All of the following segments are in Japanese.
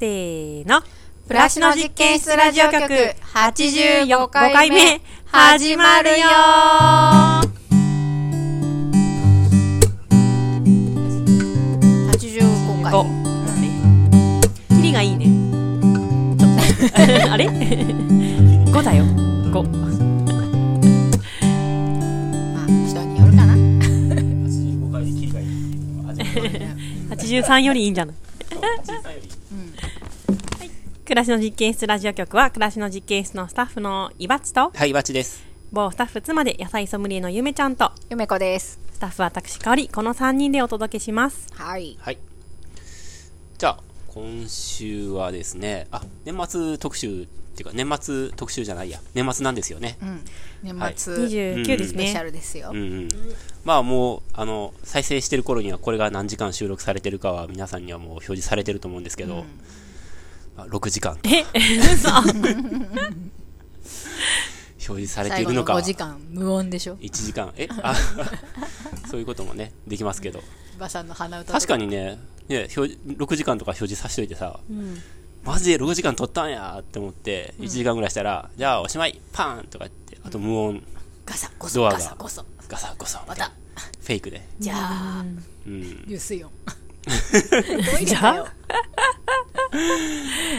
せーの。プラシの実験室ラジオ局85回回目目、始まるよ85回。5。キリがいいね。ちょっと。あれ ?5 だよ。5。まあ、人によるかな。85回でキリがいいっていうのは初めて83よりいいんじゃない暮らしの実験室ラジオ局は、暮らしの実験室のスタッフのいばっちと、はい、バチです。某スタッフ妻で野菜ソムリエのゆめちゃんと、ゆめこです。スタッフ私香り、この3人でお届けします。はい。はい。じゃあ、今週はですね、あ、年末特集っていうか、年末特集じゃないや、年末なんですよね。うん。年末、29ですスペシャね。ルですようん。うん。まあもう、あの、再生してる頃にはこれが何時間収録されてるかは皆さんにはもう表示されてると思うんですけど、まあ6時間とえ、嘘表示されているのか5時間、無音でしょ。1時間、えあ そういうこともね、できますけど。ばさんの鼻歌。確かにね、ね表6時間とか表示させといてさ、マジで6時間撮ったんやって思って、1時間ぐらいしたら、じゃあおしまい、パーンとか言って、あと無音、ガサゴソ、ドアがガサゴソ。ガサゴソまた。、フェイクで。じゃあ、うん。ユスヨ ン。トイレだよ。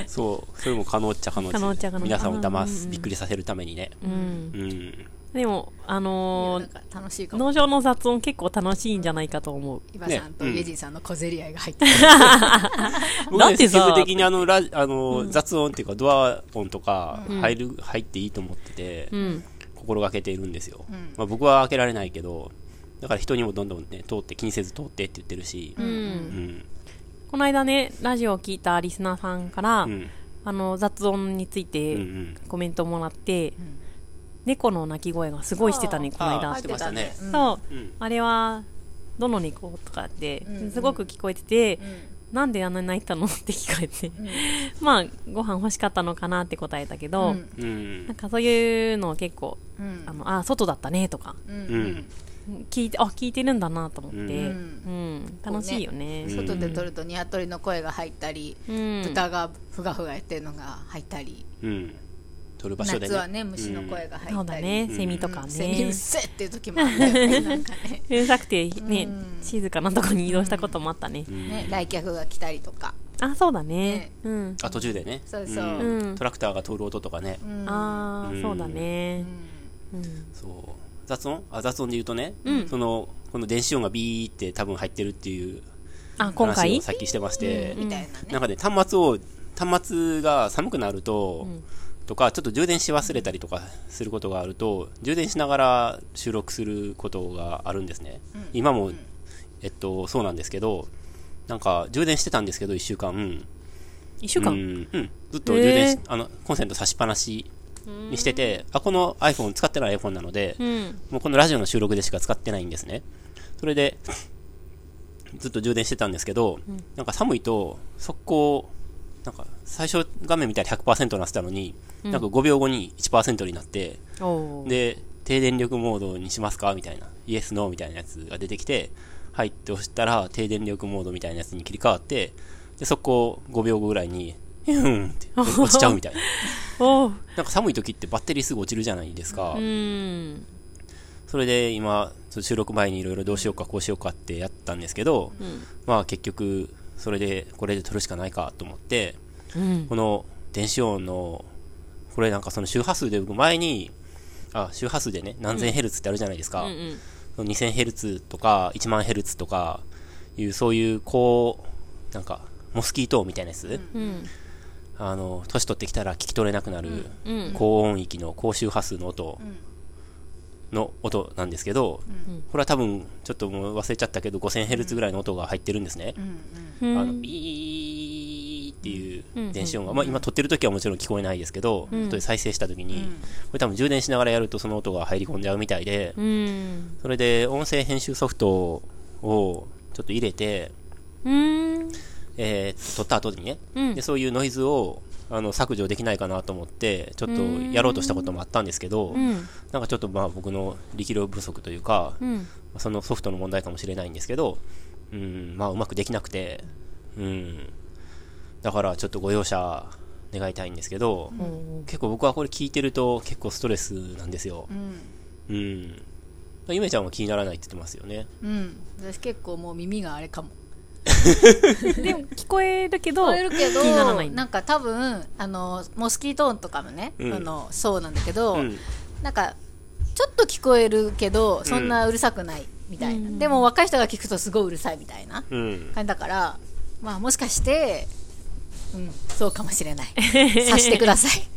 そう、それも可能っちゃ可能可能っちゃ可能皆さんを騙うんす、びっくりさせるためにね。うん。うん。でも、あのー。農場の雑音結構楽しいんじゃないかと思う。イバさんとねイエジンさんの小競り合いが入ってる。だってさ積極的にあの、ラあの、雑音っていうか、ドア音とか、入る、入っていいと思ってて、うん。心がけているんですよ。んまあ僕は開けられないけど、だから人にもどんどんね、通って、気にせず通ってって言ってるし、う。うんん。この間ね、ラジオを聞いたリスナーさんから、うん。あの、雑音についてん。コメントもらって、猫の鳴き声がすごいしてたね、この間し。てましたね。そう、うん。あれは、どの猫とかってすごく聞こえてて、うんなんであんなに泣いたのって聞かれて、まあ、ご飯欲しかったのかなって答えたけど、なん。かそういうのを結構、うんあの、あ、外だったねとか、うんうん。聞いて、あ、聞いてるんだなと思って、ううんん、楽しいよね。うん外で撮るとニワトリの声が入ったり、うん。豚がふがふがやってるのが入ったり、うん。撮る場所でね。夏はね虫の声が入ったり、そうだね、セミとかうんセミうっね。せえっていう時もあったよねなんかね うるさくてね、うん静かなとこに移動したこともあったね。うんね来客が来たりとか、あ、そうだねね。うん。あ、途中でね。そうそうんうんトラクターが通る音とかね。うんああ、うんそうだね。うん。そう。雑音？あ、雑音で言うとね、うん。その、この電子音がビーって多分入ってるっていう話回？をさっきしてまして、みたいなね。なんかね、端末を、端末が寒くなると、とか、ちょっと充電し忘れたりとかすることがあると、充電しながら収録することがあるんですね。今も、えっと、そうなんですけど、なんか、充電してたんですけど、1週間。う一週間？ん、うん。ずっと充電し、あの、コンセント差しっぱなしにしてて、あ、この iPhone、使ってない iPhone なので、うん。もうこのラジオの収録でしか使ってないんですね。それで、ずっと充電してたんですけど、なんか寒いと、速攻、なんか最初画面見たら100%なってたのに、なんか5秒後に1%になって、で、低電力モードにしますかみたいな、イエス、ノーみたいなやつが出てきて、はいって押したら、低電力モードみたいなやつに切り替わって、で、速攻5秒後ぐらいに、ヒューンって落ちちゃうみたいな。なんか寒い時ってバッテリーすぐ落ちるじゃないですか。うん。それで今、収録前にいろいろどうしようかこうしようかってやったんですけど、まあ結局、それで、これで撮るしかないかと思って、うん。この電子音の、これなんかその周波数で僕前に、あ、周波数でね、何千ヘルツってあるじゃないですか。うんうん。その2000ヘルツとか1万ヘルツとかいう、そういう、こう、なんか、モスキートみたいなやつ、うん。あの、年取ってきたら聞き取れなくなる、うん。高音域の高周波数の音の音なんですけど、これは多分ちょっともう忘れちゃったけど 5000Hz ぐらいの音が入ってるんですね、うんあのビーっていう電子音が、まあ、今撮ってる時はもちろん聞こえないですけど、後で再生した時に、これ多分充電しながらやるとその音が入り込んじゃうみたいで、うん。それで音声編集ソフトをちょっと入れて、うん。えー撮った後にね、うん。でそういうノイズをあの削除できないかなと思ってちょっとやろうとしたこともあったんですけど、うん。なんかちょっとまあ僕の力量不足というか、うん。そのソフトの問題かもしれないんですけど、うん、まあうまくできなくて、うん、だからちょっとご容赦願いたいんですけど、うん。結構僕はこれ聞いてると結構ストレスなんですよ。うん。うん。ゆめちゃんは気にならないって言ってますよね。うん。私結構もう耳があれかも でも聞こえるけど聞こえるけど気にならない。なんか多分あのモスキートーンとかもね、うん。あのそうなんだけど、うん。なんかちょっと聞こえるけどそんなうるさくないみたいな、うん。でも若い人が聞くとすごいうるさいみたいなうん。感じだからまあもしかしてうんそうかもしれない。察してください、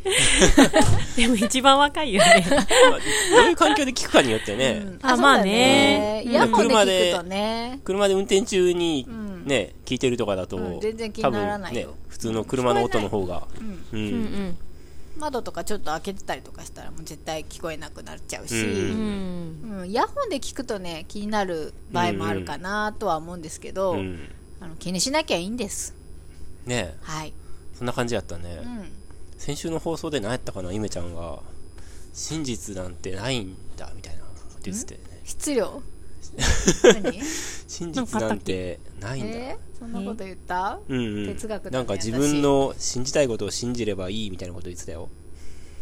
でも一番若いよね。まあどういう環境で聞くかによってね、うん。あまあね。イヤホンで聞くとね。車で運転中にんね、聞いてるとかだと、うん全然気にならないよ。多分ね、普通の車の音の方が、うん。うんうん。窓とかちょっと開けてたりとかしたらもう絶対聞こえなくなっちゃうし、ううん。うん。イヤホンで聞くとね気になる場合もあるかなとは思うんですけど、うん。あの気にしなきゃいいんです。ね。はい、そんな感じやったね、うん、先週の放送で何やったかなゆめちゃんが。真実なんてないんだみたいなこと言っててね。質量？何 真実なんてないんだ、えー、そんなこと言った、うんうん、哲学だねなんか自分の信じたいことを信じればいいみたいなこと言ってたよ。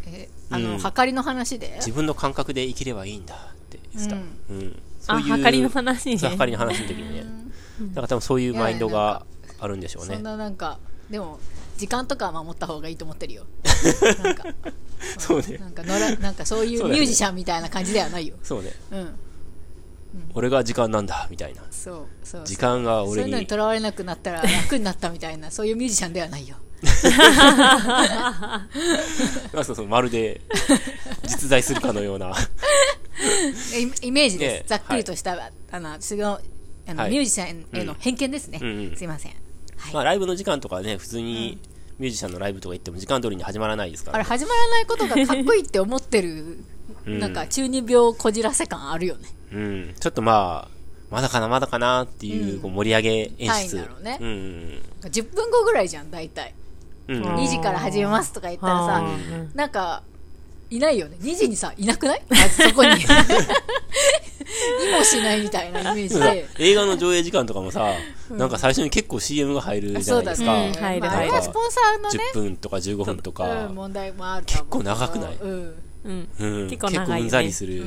えあの、うん。はかりの話で？自分の感覚で生きればいいんだって言ってた、うん。そあういうはかりの話ね。そうはかりの話の時にねだから多分そういうマインドがあるんでしょうね。そんななんかでも時間とかは守った方がいいと思ってるよ。なんか。そうね。なんかのらなんかそういうミュージシャンみたいな感じではないよ。そうね。うん俺が時間なんだみたいな。そうそうそう。時間がそう俺にいうのにとらわれなくなったら楽になったみたいな そういうミュージシャンではないよ。あ そうそうまるで実在するかのような。イイメージです、ねざっくりとした、あのすごいあの、はい。ミュージシャンへの偏見ですね、うんうん。すいません、はい。まあライブの時間とかね普通にミュージシャンのライブとか行っても時間通りに始まらないですから。あれ始まらないことがかっこいいって思ってる、うん。なんか中二病こじらせ感あるよねうん、ちょっとまあまだかなまだかなっていうこう盛り上げ演出、うね。うん。10分後ぐらいじゃん大体。うん。うん。あー2時から始めますとか言ったらさうん。なんかいないよね。2時にさいなくない？まずそこに。いもしないみたいなイメージで。映画の上映時間とかもさ、なんか最初に結構 CM が入るじゃないですか、うん。入るまあ、スポンサーのね10分とか15分とか、うん、問題もあると思う結構長くない？うん。うん。うん、結構長いよね。うんざりする、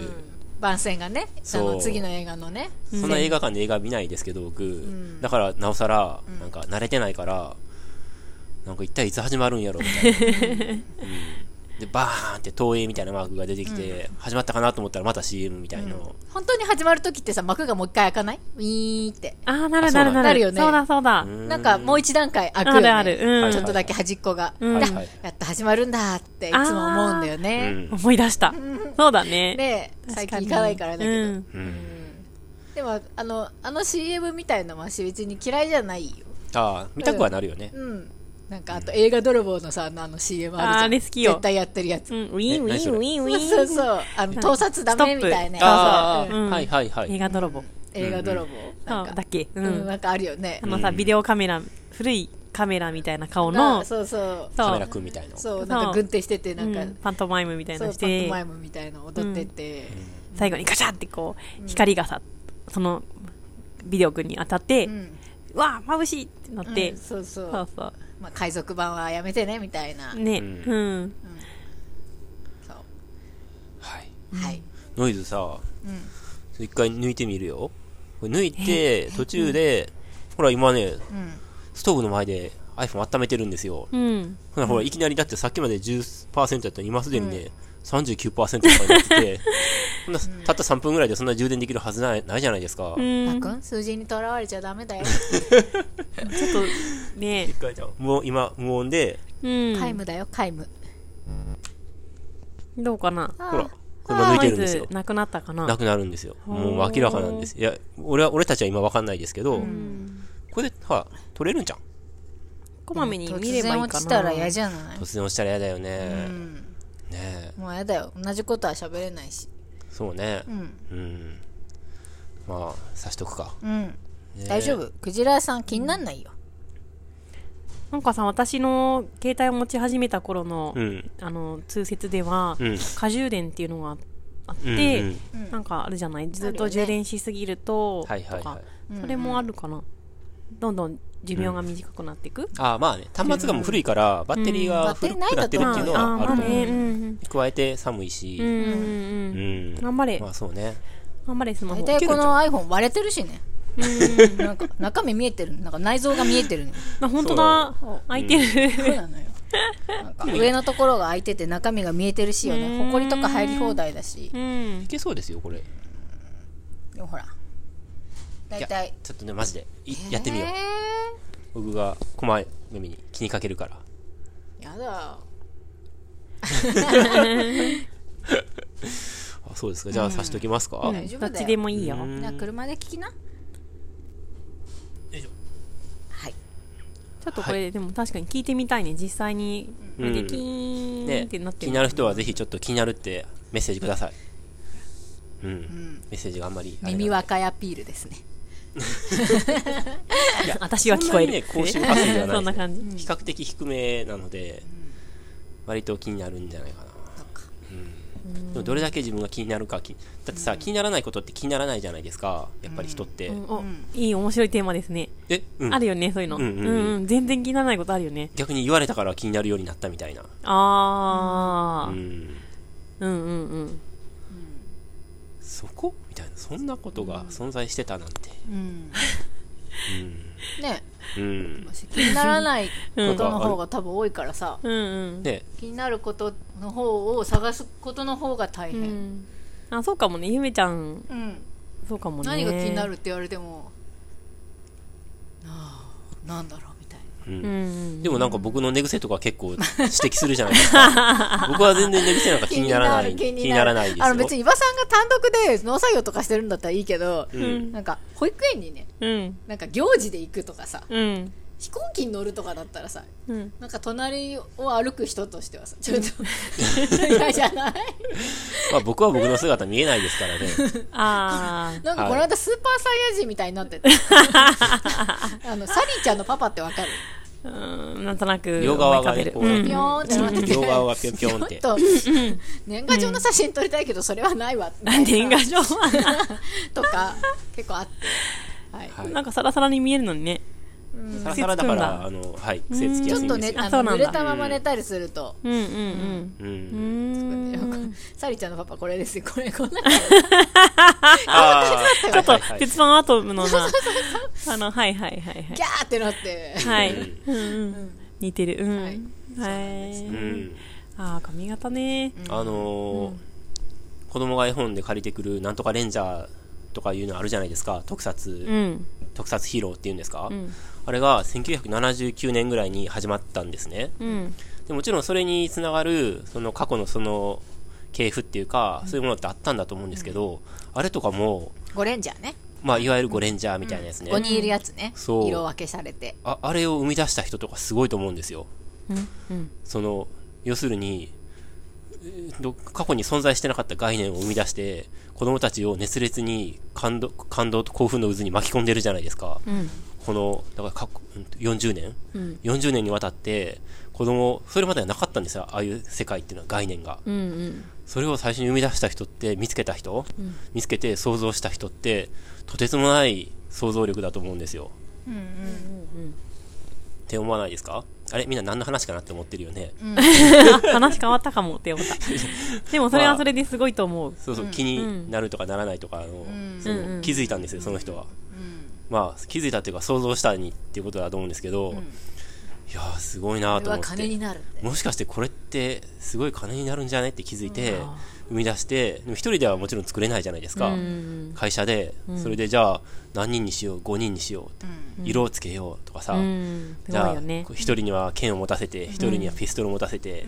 番宣がねあそう。の次の映画のね。そん。な映画館で映画見ないですけど僕、だからなおさらなんか慣れてないからなんか一体いつ始まるんやろみたいな、うんでバーンって東映みたいなマークが出てきて、始まったかなと思ったらまた CM みたいな、本当に始まるときってさ幕がもう一回開かない？ウィーンって。あーなるなんだなる。なるなるよね。そうだそうだ。うん。なんかもう一段階開くよね。あるある。うん。ちょっとだけ端っこが、うん。やっと始まるんだっていつも思うんだようね、ん。思い出した。そうだね。で最近行かないからだけど、うん。うん。でもあのあの CM みたいのは別に嫌いじゃないよ。ああ見たくはなるよね、うんなんかあと映画泥棒のさあのあの CM あるじゃん。あれ好きよ。絶対やってるやつ、うんウィンウィンウィンウィン。そうそうそう。あの盗撮ダメみたいなあうそう。うん。はいはいはい。映画泥棒。映画泥棒。なんか。だっけ？ううん、んなんかあるよね。あのさビデオカメラ古いカメラみたいな顔の。なそうそう。カメラくんみたいな。そうなんか軍手しててなんか、うん。パントマイムみたいなのして。トマイムみたいなの踊ってて、最後にガチャってこう光がさそのビデオ君に当たってうん。うわ眩しいってなって。うんそうそう。そうそまあ、海賊版はやめてねみたいな、うねうん。うん。そう。はい。はい、ノイズさうん。一回抜いてみるよ。これ抜いて途中で、ほら今ねうん、ストーブの前で iPhone 温めてるんですよ。うん。ほらほらいきなりだってさっきまで10%やったのに今すでにね、39%とかになってて そんなたった3分ぐらいでそんな充電できるはずないないじゃないですか、数字にとらわれちゃダメだよ、ちょっとね。一回じゃあもう今無音で。うん。皆無だよ皆無。どうかな？あほらこれ今抜いてるんですよ。なくなったかな？なくなるんですよ。もう明らかなんです。いや俺は俺たちは今わかんないですけど、これでは取れるんじゃん。こまめに見れ突然ばいいかな。落ちたら嫌じゃない、突然押したら嫌だよね、うん、ねえ。もう嫌だよ。同じことは喋れないし。そうね。うん。うん。まあさしとくか、うん。ねえ。大丈夫。クジラ屋さん気になんないよ、なんかさ私の携帯を持ち始めた頃のうん。あの通説ではうん。過充電っていうのがあっうんてうん。なんかあるじゃない？ずっと充電しすぎるとはいはいとか。はいそれもあるかな。どんどん寿命が短くなっていく、ああまあね端末がもう古いからバッテリーが古くなってるっていうのはあると思う、うん加えて寒いし。うんうんうん。ううん。ん頑張れ。まあそうね。頑張れスマホ。大体この iPhone 割れてるしね。なんか中身見えてる。なんか内臓が見えてるのあ本当だ。開いてる、そう。なのよなんか上のところが開いてて中身が見えてる。しよねほこりとか入り放題だしうん。いけそうですよ。これでもほら大いや体ちょっとねマジでいやってみよう。僕がこまめに気にかけるから。えーやだ。あそうですか。じゃあさしときますか、大丈夫だよ。どっちでもいいよ、うん。じゃあ車で聞きな。よいしょ。はい。ちょっとこれ、でも確かに聞いてみたいね。実際にこれでうんキーンねってなって気になる。人はぜひちょっと気になるってメッセージくださいうん、メッセージがあんまり耳若いアピールですね私は聞こえる。そんなにね高周波数ではないそんな感じ。比較的低めなので、割と気になるんじゃないかな、うん、でもどれだけ自分が気になるかきだってさ、気にならないことって気にならないじゃないですか。やっぱり人って、うん。おいい面白いテーマですね、え、うん。あるよねそういうの、ううんんうん。うんうん。全然気にならないことあるよね。逆に言われたから気になるようになったみたいな、ああ、うん、うん、うんうんそこ？みたいなそんなことが存在してたなんて。うん。ね。うん、うん気にならないことの方が多分多いからさ。うんうん。ね。気になることの方を探すことの方が大う変、ん。あそうかもね。ゆめちゃん。うん。そうかもね。何が気になるって言われても。ああなんだろうん。でもなんか僕の寝癖とか結構 指摘するじゃないですか。僕は全然寝癖なんかな気にならない。気にならないですよ。あの別に岩さんが単独で農作業とかしてるんだったらいいけど、うん。なんか保育園にねうん。なんか行事で行くとかさうん。飛行機に乗るとかだったらさうん。なんか隣を歩く人としてはさちょっと嫌じゃない？まあ僕は僕の姿見えないですからね。ああなんかこの間スーパーサイヤ人みたいになってて。あのサリーちゃんのパパってわかる？うんなんとなく両側がねこうべる。うん。ピョーンって。なってて両側がぴょんぴょんって。ちょっと年賀状の写真撮りたいけどそれはないわ。みたいな年賀状とか結構あって。はい。はい。なんかサラサラに見えるのにねサラサラだか癖つくんだらあのはい癖つきちょっとやすいんですよねあそうなんだ。の濡れたまま寝たりすると。うんうんううん。んうん。サリちゃんのパパこれですよ。これこんな。ちょっとはいはいはい。鉄腕アトムのな。あのはいはいはいギャーってなって。はい。はいうんうん。似てる。うん。はい。はい。うんああ髪型ね。あのー子供が絵本で借りてくるなんとかレンジャーとかいうのあるじゃないですか。特撮、うん。特撮ヒーローっていうんですか、んあれが1979年ぐらいに始まったんですね。うん。でもちろんそれにつながるその過去のその系譜っていうか、そういうものってあったんだと思うんですけど、あれとかも、ゴレンジャーね。まあ、いわゆるゴレンジャーみたいなやつね、5人いるやつね。そう。色分けされて。ああれを生み出した人とかすごいと思うんですよ。うん。うん。その要するに過去に存在してなかった概念を生み出して子供たちを熱烈に感動感動と興奮の渦に巻き込んでるじゃないですか、うんこのだから過去うん40年、うん？40年にわたって子供それまではなかったんですよああいう世界っていうのは概念が。うんうん。それを最初に生み出した人って見つけた人、見つけて想像した人ってとてつもない想像力だと思うんですよ。って思わないですか？あれ？みんな何の話かなって思ってるよね、あ 話変わったかもって思った。でもそれはそれですごいと思う。そうそう、気になるとかならないとかの、そのうんうん。気づいたんですよ、その人は。まあ、気づいたっていうか、想像したにっていうことだと思うんですけど、いやー、すごいなと思って。もしかしてこれって、すごい金になるんじゃないって気づいて、生み出して、一人ではもちろん作れないじゃないですか。うん。会社で、それでじゃあ、何人にしよう、5人にしようって、色をつけようとかさ、じゃあ、一人には剣を持たせて、一人にはピストルを持たせて、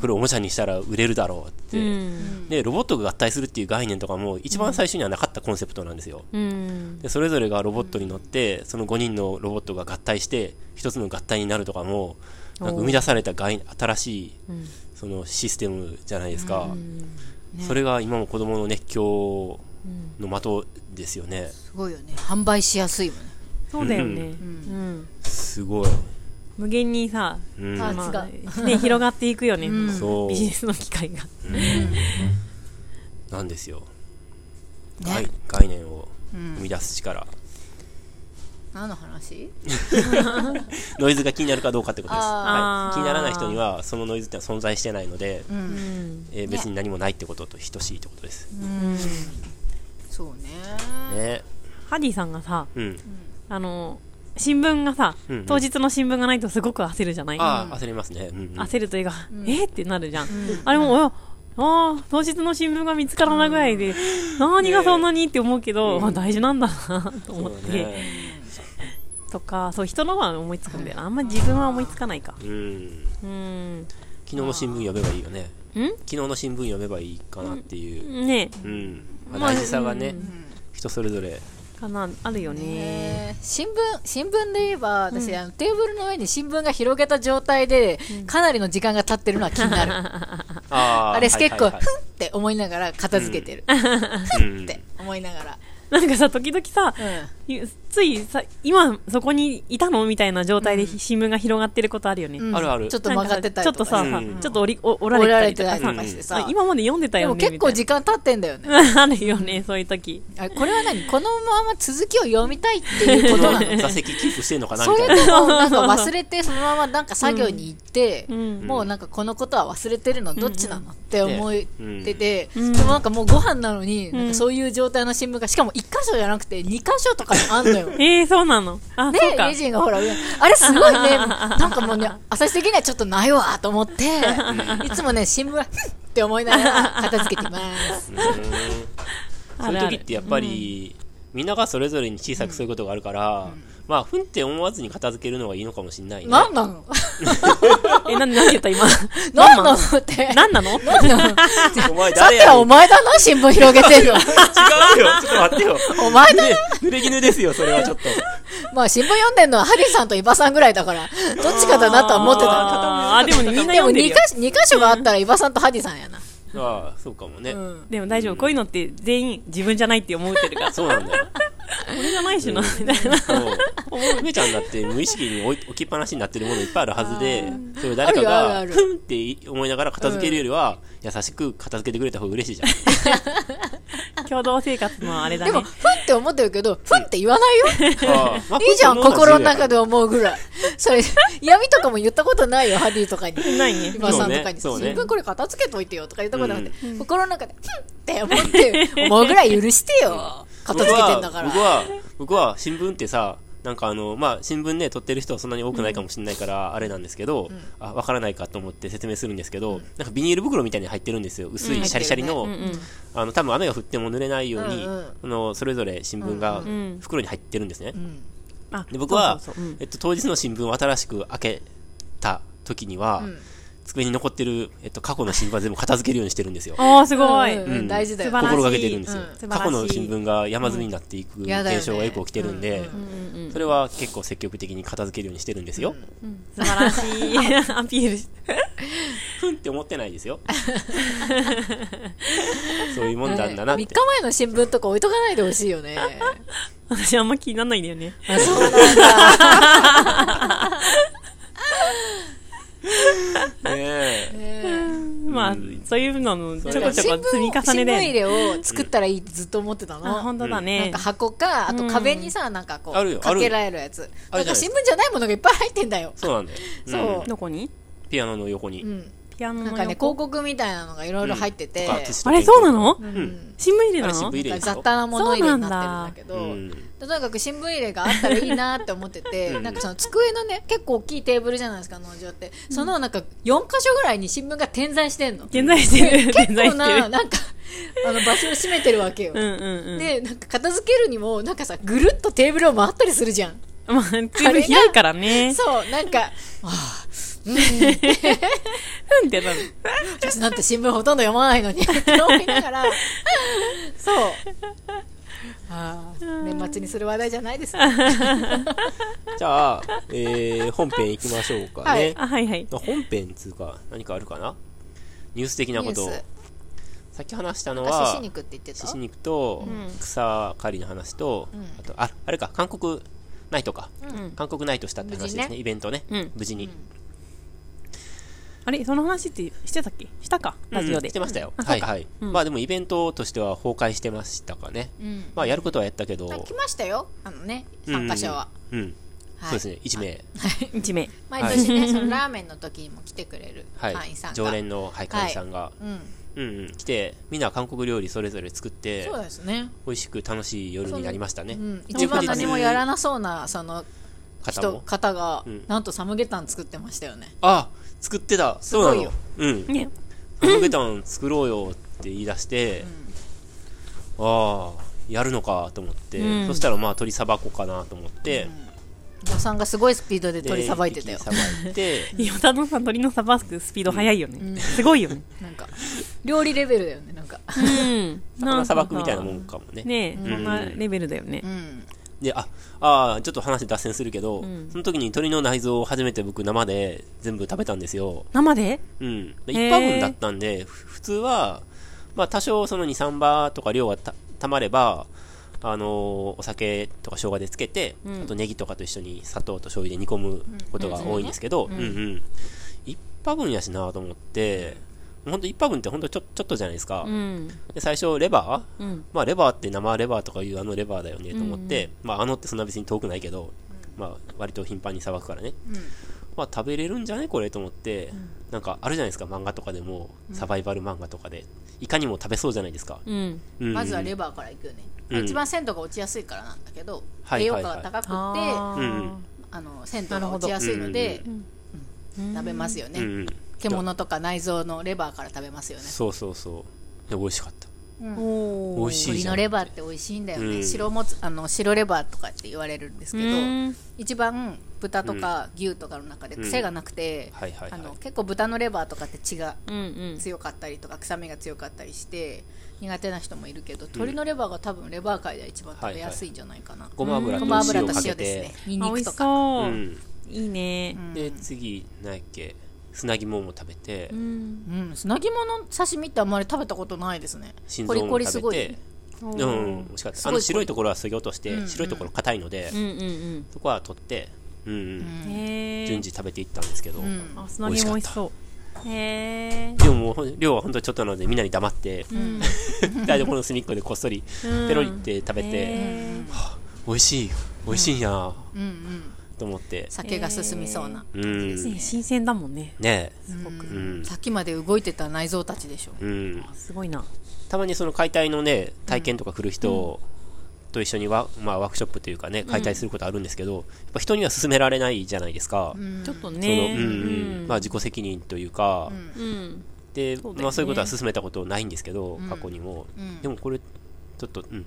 これをおもちゃにしたら売れるだろうって、うん。で、ロボットが合体するっていう概念とかも一番最初にはなかったコンセプトなんですよ。うん。で、それぞれがロボットに乗って、その5人のロボットが合体して、一つの合体になるとかも、なんか生み出された概新しい、そのシステムじゃないですか。それが今も子供の熱狂の的ですよね。すごいよね。販売しやすいもんね。そうだよね。うん。すごい。無限にさうん。まが。あね広がっていくよね。そう。ビジネスの機会が。なんですよ。ね。概概念を生み出す力。何の話？ノイズが気になるかどうかってことです。はい。気にならない人には、そのノイズってのは存在してないので、うん、うんえー別に何もないってことと等しいってことです。そうねね。ハディさんがさうん。あの新聞がさ、うんうん当日の新聞がないとすごく焦るじゃない？焦りますね。うんうん。焦るというか、えー？ってなるじゃん、あれも、ああー当日の新聞が見つからないぐらいで、何がそんなに？って思うけど、うんあ大事なんだなと思って、ね。とかそう人のは思いつくんだよな。あんま自分は思いつかないか。うん。うん。昨日の新聞読めばいいよね。ん。昨日の新聞読めばいいかなっていう。ね。うん。ままああ、大事さがね、人それぞれ。かなあるよね。ね新聞新聞で言えば私、あのテーブルの上に新聞が広げた状態で、かなりの時間が経ってるのは気になる。ああ。あれ結構、はいはい。ふんって思いながら片付けてる、はいうん。って思いながら、なんかさ時々さうついさ今そこにいたのみたいな状態で新聞が広がってることあるよね、んうん。あるある。ちょっと曲がってたりとかちょっとさ、うん。ちょっと折りお折られてたりとかしてさ。あ今まで読んでたでもよね結構時間経ってんだよね。あるよねそういう時。あこれは何？このまま続きを読みたいっていうことなの？座席キープしてんのかな？そみたいな。れともなんか忘れてそのままなんか作業に行って、うん。もうなんかこのことは忘れてるの？どっちなの？って思って。て、うん。でもなんかもうご飯なのに、ん。なんかそういう状態の新聞がしかも1箇所じゃなくて2箇所とかにあんのよ。えー、そうなの？あ、ねそうか。レジンがほら、あれすごいね、なんかもうね、朝的にはちょっとないわと思って、いつもね、新聞は、って思いながら片付けてます。うん。そういう時ってやっぱり、みんながそれぞれに小さくそういうことがあるから、まあ、ふんって思わずに片付けるのがいいのかもしれないね。なんなの？え、なん、なんて言った今？なんなの？って。なんなの？なんなの？お前さ誰？やねんてはお前だな、新聞広げてるの。違うよちょっと待ってよ。お前だな。ね濡れ衣ですよ、それはちょっと。まあ新聞読んでんのはハリーさんと伊庭さんぐらいだから、どっちかだなとは思ってたあーあ、でもね、みんなでも2読んでるよ箇。所、二箇所があったら伊庭さんとハディさんやな。ああ、そうかもね。うん。でも大丈夫。こういうのって全員自分じゃないって思ってるから。そうなんだよ。俺じゃないしな、みたいな。そう。梅ちゃんだって無意識に置きっぱなしになってるものいっぱいあるはずで、それを誰かあるよあるが、あるふんって思いながら片付けるよりは、優しく片付けてくれた方が嬉しいじゃん。共同生活のあれだでも、ねふ。んって思ってるけど、ふんって言わない よ。いいじゃん、心の中で思うぐらい。それ、嫌味とかも言ったことないよ、ハディとかに。ないね伊。庭さんとかに。新聞これ片付けといてよとか言ったことなくて、心の中で、ふんって思って、思うぐらい許してよ。片付けてんだから。僕は、僕は、僕は新聞ってさ、なんかあの、まあ、新聞ね、撮ってる人はそんなに多くないかもしれないから、あれなんですけど、あ、わからないかと思って説明するんですけど、なんかビニール袋みたいに入ってるんですよ。薄いシャリシャリの、うんうん。あの、多分雨が降っても濡れないように、うんうん。あの、それぞれ新聞がん袋に入ってるんですね。うん。あで、僕はえっと、当日の新聞を新しく開けた時には、ん机に残ってる、えっと、過去の新聞は全部片付けるようにしてるんですよ。ああ、すごい。うんうん大事だよ心がけてるんですよ過去の新聞が山積みになっていく現象がよく起きてるんで、それは結構積極的に片付けるようにしてるんですよ。うん素晴らしい アピールしふんって思ってないですよ。そういうもんなんだなっ3て日。前の新聞とか置いとかないでほしいよね。私あんま気にならないんだよね。あ、そうなんだ。ねえまあ、そういうののちょこちょこ積み重ね新聞で。入れを作ったらいいってずっと思ってたあ、の。本当だなんねか。箱か、あと壁にさ、なんかこう、かけられるやつ。なんか新聞じゃないものがいっぱい入ってんだよ。そうなんだよ。そんどこに？ピアノの横に。うん。ピアノのなんかね、横？広告みたいなのがいろいろ入ってて、とか寿司とあれ、そうなの？うん。新聞入れなの？な雑多な物入れになってるんだけど、うんとにかく新聞入れがあったらいいなって思ってて、うんなんかその机のね、結構大きいテーブルじゃないですか、農場って。そのなんか4箇所ぐらいに新聞が点在してんの。現在してる。結現在構な、してる。なんか、あの場所を占めてるわけよ。うんうんうん。で、なんか片付けるにも、なんかさ、ぐるっとテーブルを回ったりするじゃん。まあ、随分広いからね。そう、なんか、ああ、うん、ふんってなる。私なんて新聞ほとんど読まないのに、って思いながら、そう。ああ、年末にする話題じゃないですか。じゃあ、えー、本編行きましょうかね。はいあ、はいはい。本編つうか、何かあるかな？ニュース的なことを。さっき話したのは、獅子肉って言ってた？獅子肉とうん草刈りの話と、んあと、あ、あれか、韓国ナイトか。うん韓国ナイトしたって話ですね、ねイベントね。うん無事に。あれ？その話ってしてたっけ？したか？ラジオで。うんしてましたよ。うかはいはい。うん。まあでもイベントとしては崩壊してましたかね。うん。まあやることはやったけど、あ来ましたよ。あのね参加者は、うん。はい。そうですね、1名。一名。毎年ね、そのラーメンの時にも来てくれる はい。会員さん。が、常連の、はい、会員さんが、うん。うんうん、来て、みんな韓国料理それぞれ作ってそう、ですね、美味しく楽しい夜になりましたね。うん、で一番何もやらなそうなその人方も？方が、うん。なんとサムゲタン作ってましたよね。あ作ってたそうなの？ようん。ね。ハムゲタン作ろうよって言い出して、ああ、やるのかと思って、うんそしたらまあ鶏さばこうかなと思って、おさんがすごいスピードでで鳥さばいてたよさばいて、ヨタのさん、鳥のさばくスピード速いよね。すごいよね。なんか料理レベルだよねなんかうん。魚さばくみたいなもんんかもね。ねえ、そんなレベルだよねう。んで、あ、あーちょっと話脱線するけど、ん。その時に鶏の内臓を初めて僕生で全部食べたんですよ。生で？うん。一羽分だったんで、ふ普通は、まあ多少その2、3羽とか量がたたまれば、あのーお酒とか生姜でつけて、うん。あとネギとかと一緒に砂糖と醤油で煮込むことが多いんですけど、うん。うん。一羽分やしなと思って、ほんと一羽分ってほんとちょちょっとじゃないですか。うん。で最初、レバー？うん。まあ、レバーって生レバーとかいうあのレバーだよねと思って、まあ、あのってそんな別に遠くないけど、まあ、割と頻繁にさばくからね。まあ、食べれるんじゃねこれと思って、なんかあるじゃないですか、漫画とかでも、サバイバル漫画とかで。いかにも食べそうじゃないですか。うん。うんまずはレバーからいくよね、うん一番鮮度が落ちやすいからなんだけど、はい栄養価が高くてあの鮮度が落ちやすいので、うん食べますよね、うんうん。獣とか内臓のレバーから食べますよね。そうそうそう。で、美味しかった。おー。美味しいじゃん。鶏のレバーって美味しいんだよね、うん。白もつあの白レバーとかって言われるんですけど、うん。一番豚とか牛とかの中で癖がなくて、はいはいはい。あの結構豚のレバーとかって血がうんうん。強かったりとか臭みが強かったりして苦手な人もいるけど鶏のレバーが多分レバー界では一番食べやすいんじゃないかな、ごま油とごま油塩ですてね。ニンあ、美味しニクとかそう。う。ん。いいね。で、次、何やっけ、砂肝も食べてう、ん。うん、砂肝の刺身ってあんまり食べたことないですね心臓も食べリすごいて、うん、美味しかった。あの白いところは削ぎ落として、うん白いところ硬いので、うんうんうん。そこは取って、うんうん。順次食べていったんですけど、んあ、砂肝美味しそう。へえ。でももう量は本当にちょっとなのでみんなに黙って、台所の隅っこでこっそりペロリって食べて、へ美味しい美味しいんや、うんうんと思って。酒が進みそうな、うん。ーね新鮮だもんね。ね。すごく。うん。さっきまで動いてた内臓たちでしょ。うん。すごいな。たまにその解体のね体験とか来る人と一緒にワ,、まあ、ワークショップというかね解体することあるんですけど、やっぱ人には勧められないじゃないですか、ちょっとそのね。うん。うん。まあ、自己責任というか、うん。でそうね。まあ、そういうことは勧めたことないんですけど、過去にも、ん。でもこれちょっと、うん、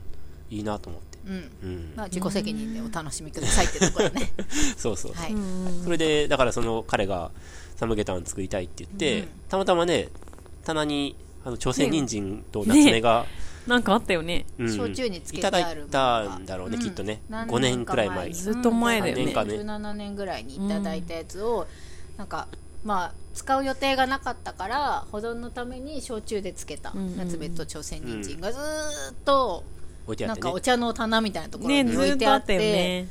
いいなと思って、うん。うん、まあ自己責任でお楽しみくださいってところね。そうそう、はい、それでだからその彼がサムゲタン作りたいって言って、たまたまね棚にあの朝鮮人参と夏目が、なんかあったよね。うん。焼酎につけいたてあるだいたんだろうね、きっとね。5年くらい前に。ずっと前だよね。何年かね。17年ぐらいにいただいたやつを、なんかまあ使う予定がなかったから保存のために焼酎でつけた夏目と朝鮮人参がずーっと置いてあってね。かお茶の棚みたいなところね、にず置いてあって。ね。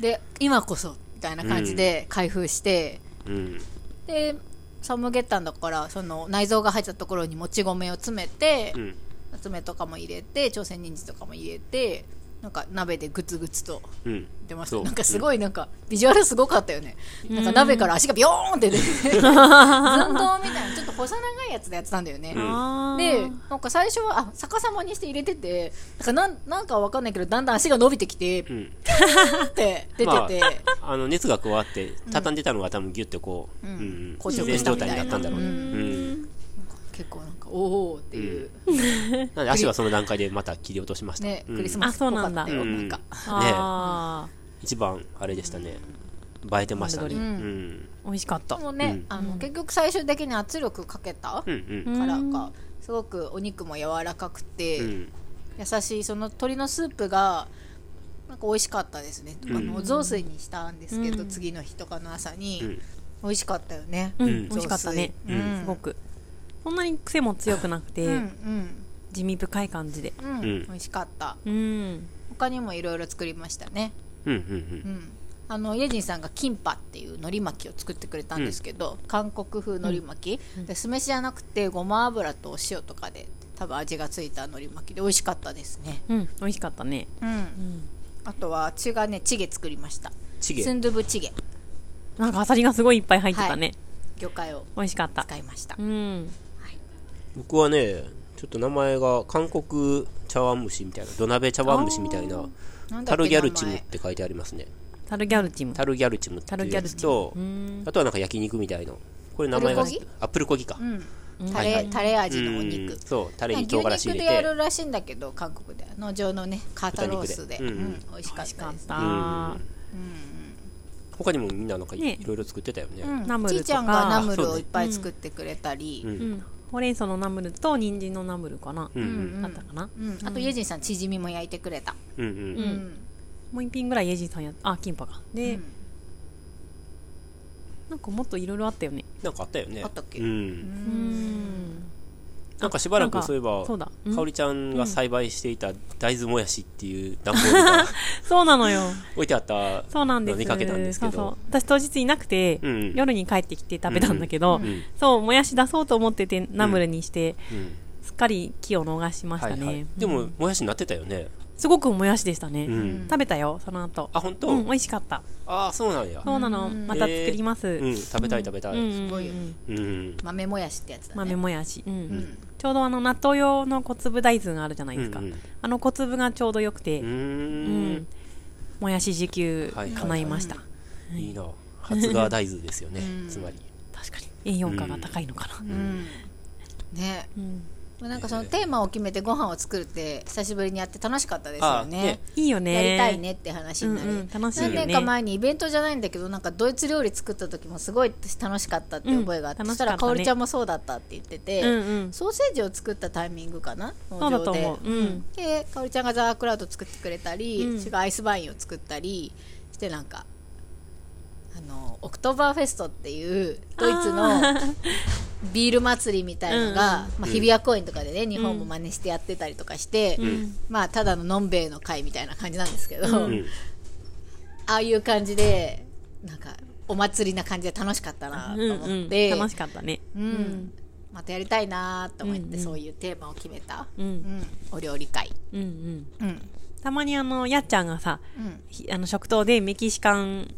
で今こそみたいな感じで開封して、うん。でサムゲタンだからその内臓が入ったところにもち米を詰めて、うん。夏目とかも入れて朝鮮人参とかも入れてなんか鍋でグツグツと。うん。出ましそう。たなんかすごいなんかビジュアルすごかったよね、なんか鍋から足がビヨーンって出て。寸胴みたいなちょっと細長いやつでやってたんだよね、あーでなんか最初はあ逆さまにして入れててなんかなんなんかわかんないけどだんだん足が伸びてきてうん。って出てて、あの熱が加わって畳んでたのが多分ギュッてこう、うん。ん。自然状態になったんだろうね、ううん結構なんかおおっていう、なので足はその段階でまた切り落としました、ね、うん。クリスマスっぽかったよ、あそうなんか、あ一番あれでしたね。映えてましたね。ううん。美味しかった。で。もね、うん。あの結局最終的に圧力かけたうん。うんからかすごくお肉も柔らかくて、うん。優しいその鶏のスープがなんか美味しかったですね、うん。あのお雑炊にしたんですけど、うん。次の日とかの朝に、うん。美味しかったよね、うん、うん美味しかったね。すごく。そんなに癖も強くなくて、うんうん。地味深い感じで。うん、うん。美味しかった。うん。他にもいろいろ作りましたね。うんうんううん。んあのイェジンさんがキンパっていう海苔巻きを作ってくれたんですけど、韓国風海苔巻き、で酢飯じゃなくてごま油とお塩とかで多分味がついた海苔巻きで美味しかったですね。うん、美味しかったね。うん、あとは私がねチゲ作りました。チゲ。スンドゥブチゲ。なんかアサリがすごいいっぱい入ってたね。魚介を美味しかった。使いました。うん。僕はねちょっと名前が韓国茶碗蒸しみたいな土鍋茶碗蒸しみたいなタルギャルチムって書いてありますね。タルギャルチム。タルギャルチムっていうやつとうん。あとはなんか焼肉みたいなこれ名前がプルコギ？あプルコギか。うん。タレ、はいはい。タレ味のおうん。肉そうタレに牛唐辛子肉でや入れてるらしいんだけど韓国で農場のね肩ロースで。豚肉でうん。うん。美味しかった。ですあ他にもみんななんかいろいろ作ってたよね。うん。ナムルとか。ちいちゃんがナムルをいっぱい作ってくれたり、うん。うん。ほうれん草のナムルと人参のナムルかな。うんう。んだったかな。う。んあとイェジンさんチヂミも焼いてくれた、う。んうんう。んもう。一品ぐらいイェジンさんやあ、キンパが。で、う。んなんかもっといろいろあったよね。なんかあったよねあったっけうう。ん。なんかしばらくそういえばそうだ。うん。かおりちゃんが栽培していた大豆もやしっていう段ボールが そうなのよ。置いてあったそうなんです。見かけたんですけど。そうそう。私当日いなくて、夜に帰ってきて食べたんだけど、うん。そう、もやし出そうと思ってて、ナムルにして、うん。すっかり気を逃しましたね。はいはい。でももやしになってたよね。すごくもやしでしたね。うん。食べたよ、その後。あ本当？うん、美味しかった。ああそうなんや。そうなの。また作ります。うん。食べたい食べたい。うん。うん。ごい豆もやしってやつだね。豆もやし、うんちょうどあの納豆用の小粒大豆があるじゃないですか、うんうん。あの小粒がちょうどよくて、ううん。ん。もやし自給はい叶いました、いいな。発芽大豆ですよね。つまり。確かに。栄養価が高いのかな、うん。ね。うんなんかそのテーマを決めてご飯を作るって久しぶりにやって楽しかったですよね。いいよね。やりたいねって話になり、うんうん楽しいよね。何年か前にイベントじゃないんだけどなんかドイツ料理作った時もすごい楽しかったって覚えがあって、うんそしたらかおりちゃんもそうだったって言ってて、うんうん。ソーセージを作ったタイミングかな？そうだと思う。農場でうん。でかおりちゃんがザワークラウド作ってくれたり、うん。私がアイスバインを作ったりしてなんかあのオクトーバーフェストっていうドイツのビール祭りみたいのが、まあ、日比谷公園とかでね、日本も真似してやってたりとかして、まあただののんべえの会みたいな感じなんですけど、うん。ああいう感じでなんかお祭りな感じで楽しかったなとうん思うんって、楽しかったね。うん。またやりたいなと思って、そういうテーマを決めた、うん。うん。お料理会、うんうん。うん。たまにあのやっちゃんがさうん、ひあの食堂でメキシカン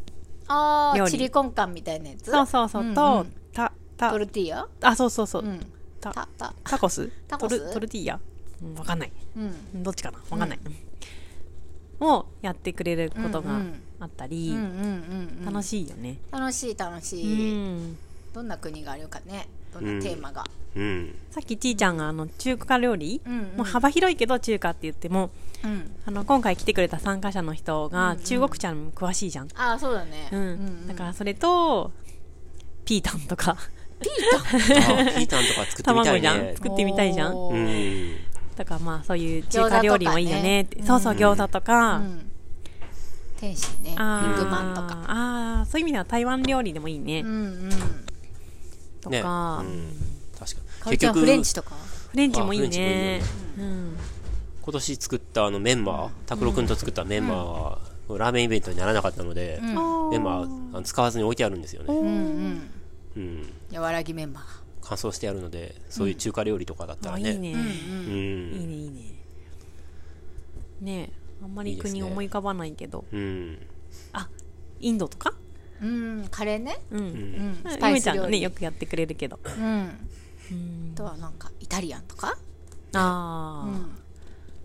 ああチリコンカンみたいなやつ？そうそうそう、んん。とたた。トルティーヤ？あそうそうそう、うん。たた。たタコス？タコス？トルトルティーヤ？うんわかんない。うん。どっちかな？わかんない、をやってくれることがうんうん。あったり、うんうんうんうん。楽しいよね。楽しい楽しうい、ん。どんな国があるかね？どんなテーマが、うん。さっきちーちゃんがあの中華料理、うんうん。もう幅広いけど中華って言ってもうん。あの今回来てくれた参加者の人が中国茶に詳しいじゃん、ああそうだね、うん。だからそれとピータンとか。ピータン？あピータンとか作ってみた卵いね。じゃん。作ってみたいじゃん。おうー。んだからまあそういう中華料理もいいよねって。そうそう餃子とか、うん。天津ね。あー。肉まんとか。あーそういう意味では台湾料理でもいいね、うんうん。とね。か、うん。確かかおりちゃんフレンチとか？フレンチもいいね。うん今年作ったあのメンマー拓郎君と作ったメンマーはラーメンイベントにならなかったので、うん。メンマーあの使わずに置いてあるんですよね、うんうん。うん、和らぎメンバー。乾燥してあるのでそういう中華料理とかだったらね、あいいね、うんいいねいいね。ねえあんまり国思い浮かばないけど。うん。あインドとか？うんカレーね。うん、うん。うん。スゆパイスちゃんがねよくやってくれるけど。うんうん。あとはなんかイタリアンとか？あー、うん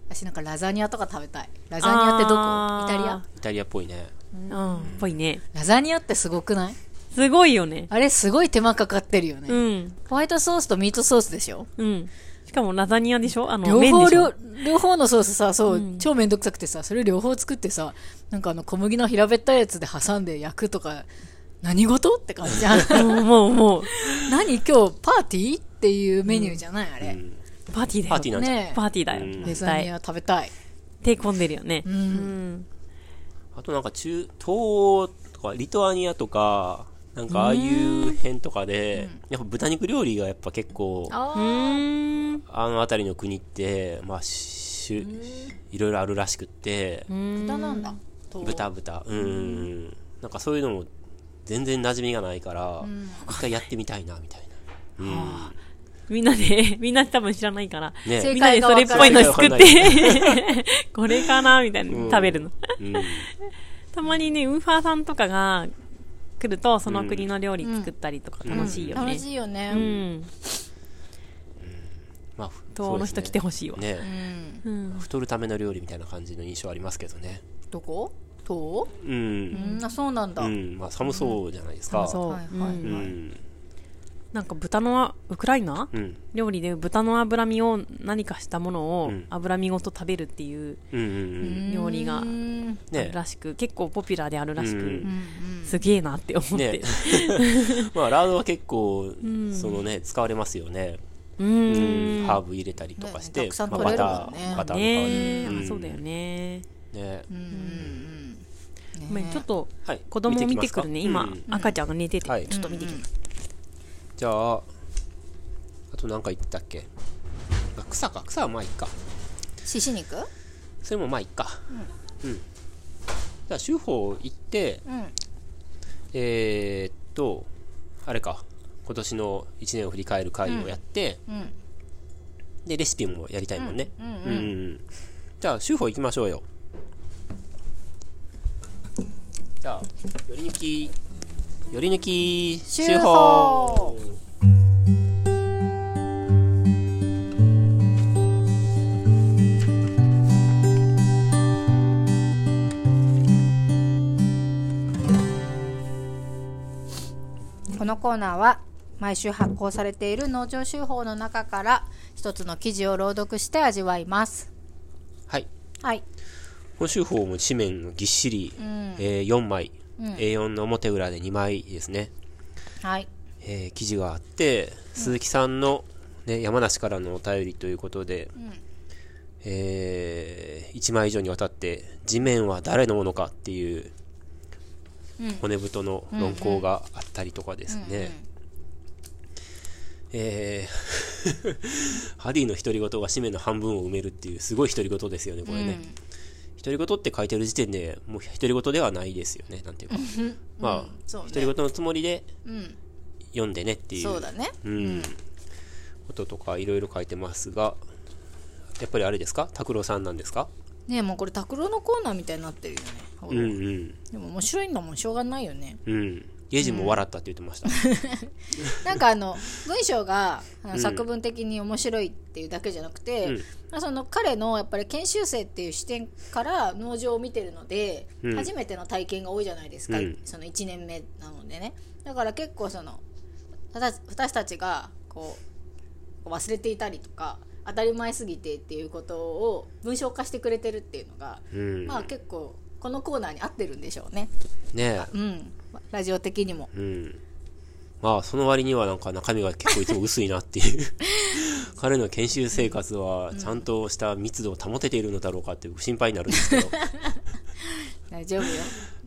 私なんかラザニアとか食べたい。ラザニアってどこ？あー。イタリア？イタリアっぽいね。うん。ぽいね。ラザニアってすごくない？すごいよね。あれすごい手間かかってるよね、うん。ホワイトソースとミートソースでしょ？うん。しかもラザニアでしょ？あの両麺でし方両ょ両方のソースさそう、うん。超めんどくさくてさそれ両方作ってさなんかあの小麦の平べったいやつで挟んで焼くとか何事？って感じじゃん。もうもうもう。何？今日パーティー？っていうメニューじゃない、あれ、うんパーティーだよパーティーなんじゃんねパーティーだよ、うん。レ絶対。ザニア食べたい。手込んでるよね。ううん。んあとなんか中東欧とかリトアニアとかなんかああいう辺とかで、やっぱ豚肉料理がやっぱ結構あの辺りの国ってまあしいろいろあるらしくってうん豚なん。だと豚豚。うん。なんかそういうのも全然馴染みがないから、一回やってみたいな、みたいな。うん。みんなで、みんな多分知らないから、ね正みんなでそれっぽいの作って、これかなみたいな、うん食べるの。うん。たまにね、ウーファーさんとかが来ると、その国の料理作ったりとか楽しいよね。楽しいよね。うん。まあ、東の人来てほしいわ。ねうねん。太るための料理みたいな感じの印象ありますけどね。どこ？東う？うんん、あ、そうなんだ。うん。まあ、寒そうじゃないですか。そう。はいはいうんうん。なんか豚の、ウクライナ？うん。料理で豚の脂身を何かしたものをうん脂身ごと食べるっていう。料理がうんあるねらしく、結構ポピュラーであるらしく、うんうんすげえなって思ってね。まあ、ラードは結構ん、そのね、使われますよね。ううん。ハーブ入れたりとかして、ねたくさんまあバタねー、バターの代わりねに。あそうだよね。ね。うんうんごめんちょっとはい。子供見てくるね。今赤ちゃんが寝てて、はいちょっと見てきます。じゃあ、あと何か言ったっけ？あ草か。草はまあいいか。獅子肉？それもまあいいか。うん。じゃあ、修法行って、うんえーっと、あれか。今年の1年を振り返る会をやって、うんで、レシピもやりたいもんね。うんうんうんじゃあ、修法行きましょうよ。じゃあ、より抜き、より抜き、修法このコーナーは毎週発行されている農場手法の中から一つの記事を朗読して味わいます。はい。はい。今週法も紙面ぎっしり、ん。えー4枚、うん。A4 の表裏で2枚ですね、はい。えー記事があって、鈴木さんの、ね、山梨からのお便りということで、え1枚以上にわたって地面は誰のものかっていううん。骨太の論考があったりとかですね、えー ハリーの独り言が紙面の半分を埋めるっていうすごい独り言ですよねこれね、独り言って書いてる時点でもう独り言ではないですよねなんていうか。まあ独り言のつもりでうん。読んでねっていう。そうだね。うん、こととかいろいろ書いてますがやっぱりあれですか？拓郎さんなんですか？ねえもうこれ拓郎のコーナーみたいになってるよね、うんうん。でも面白いんだもんしょうがないよね。うんゲージも笑ったって言ってました、なんかあの文章が作文的に面白いっていうだけじゃなくて、うん。まあその彼のやっぱり研修生っていう視点から農場を見てるので、うん。初めての体験が多いじゃないですか、うん。その1年目なのでね。だから結構その私私たちがこう忘れていたりとか当たり前すぎてっていうことを文章化してくれてるっていうのが、うん。まあ結構このコーナーに合ってるんでしょうね。ねうんラジオ的にも。えうん。まあその割にはなんか中身が結構いつも薄いなっていう。彼の研修生活はちゃんとした密度を保てているのだろうかっていう心配になるんですけど。大丈夫よ。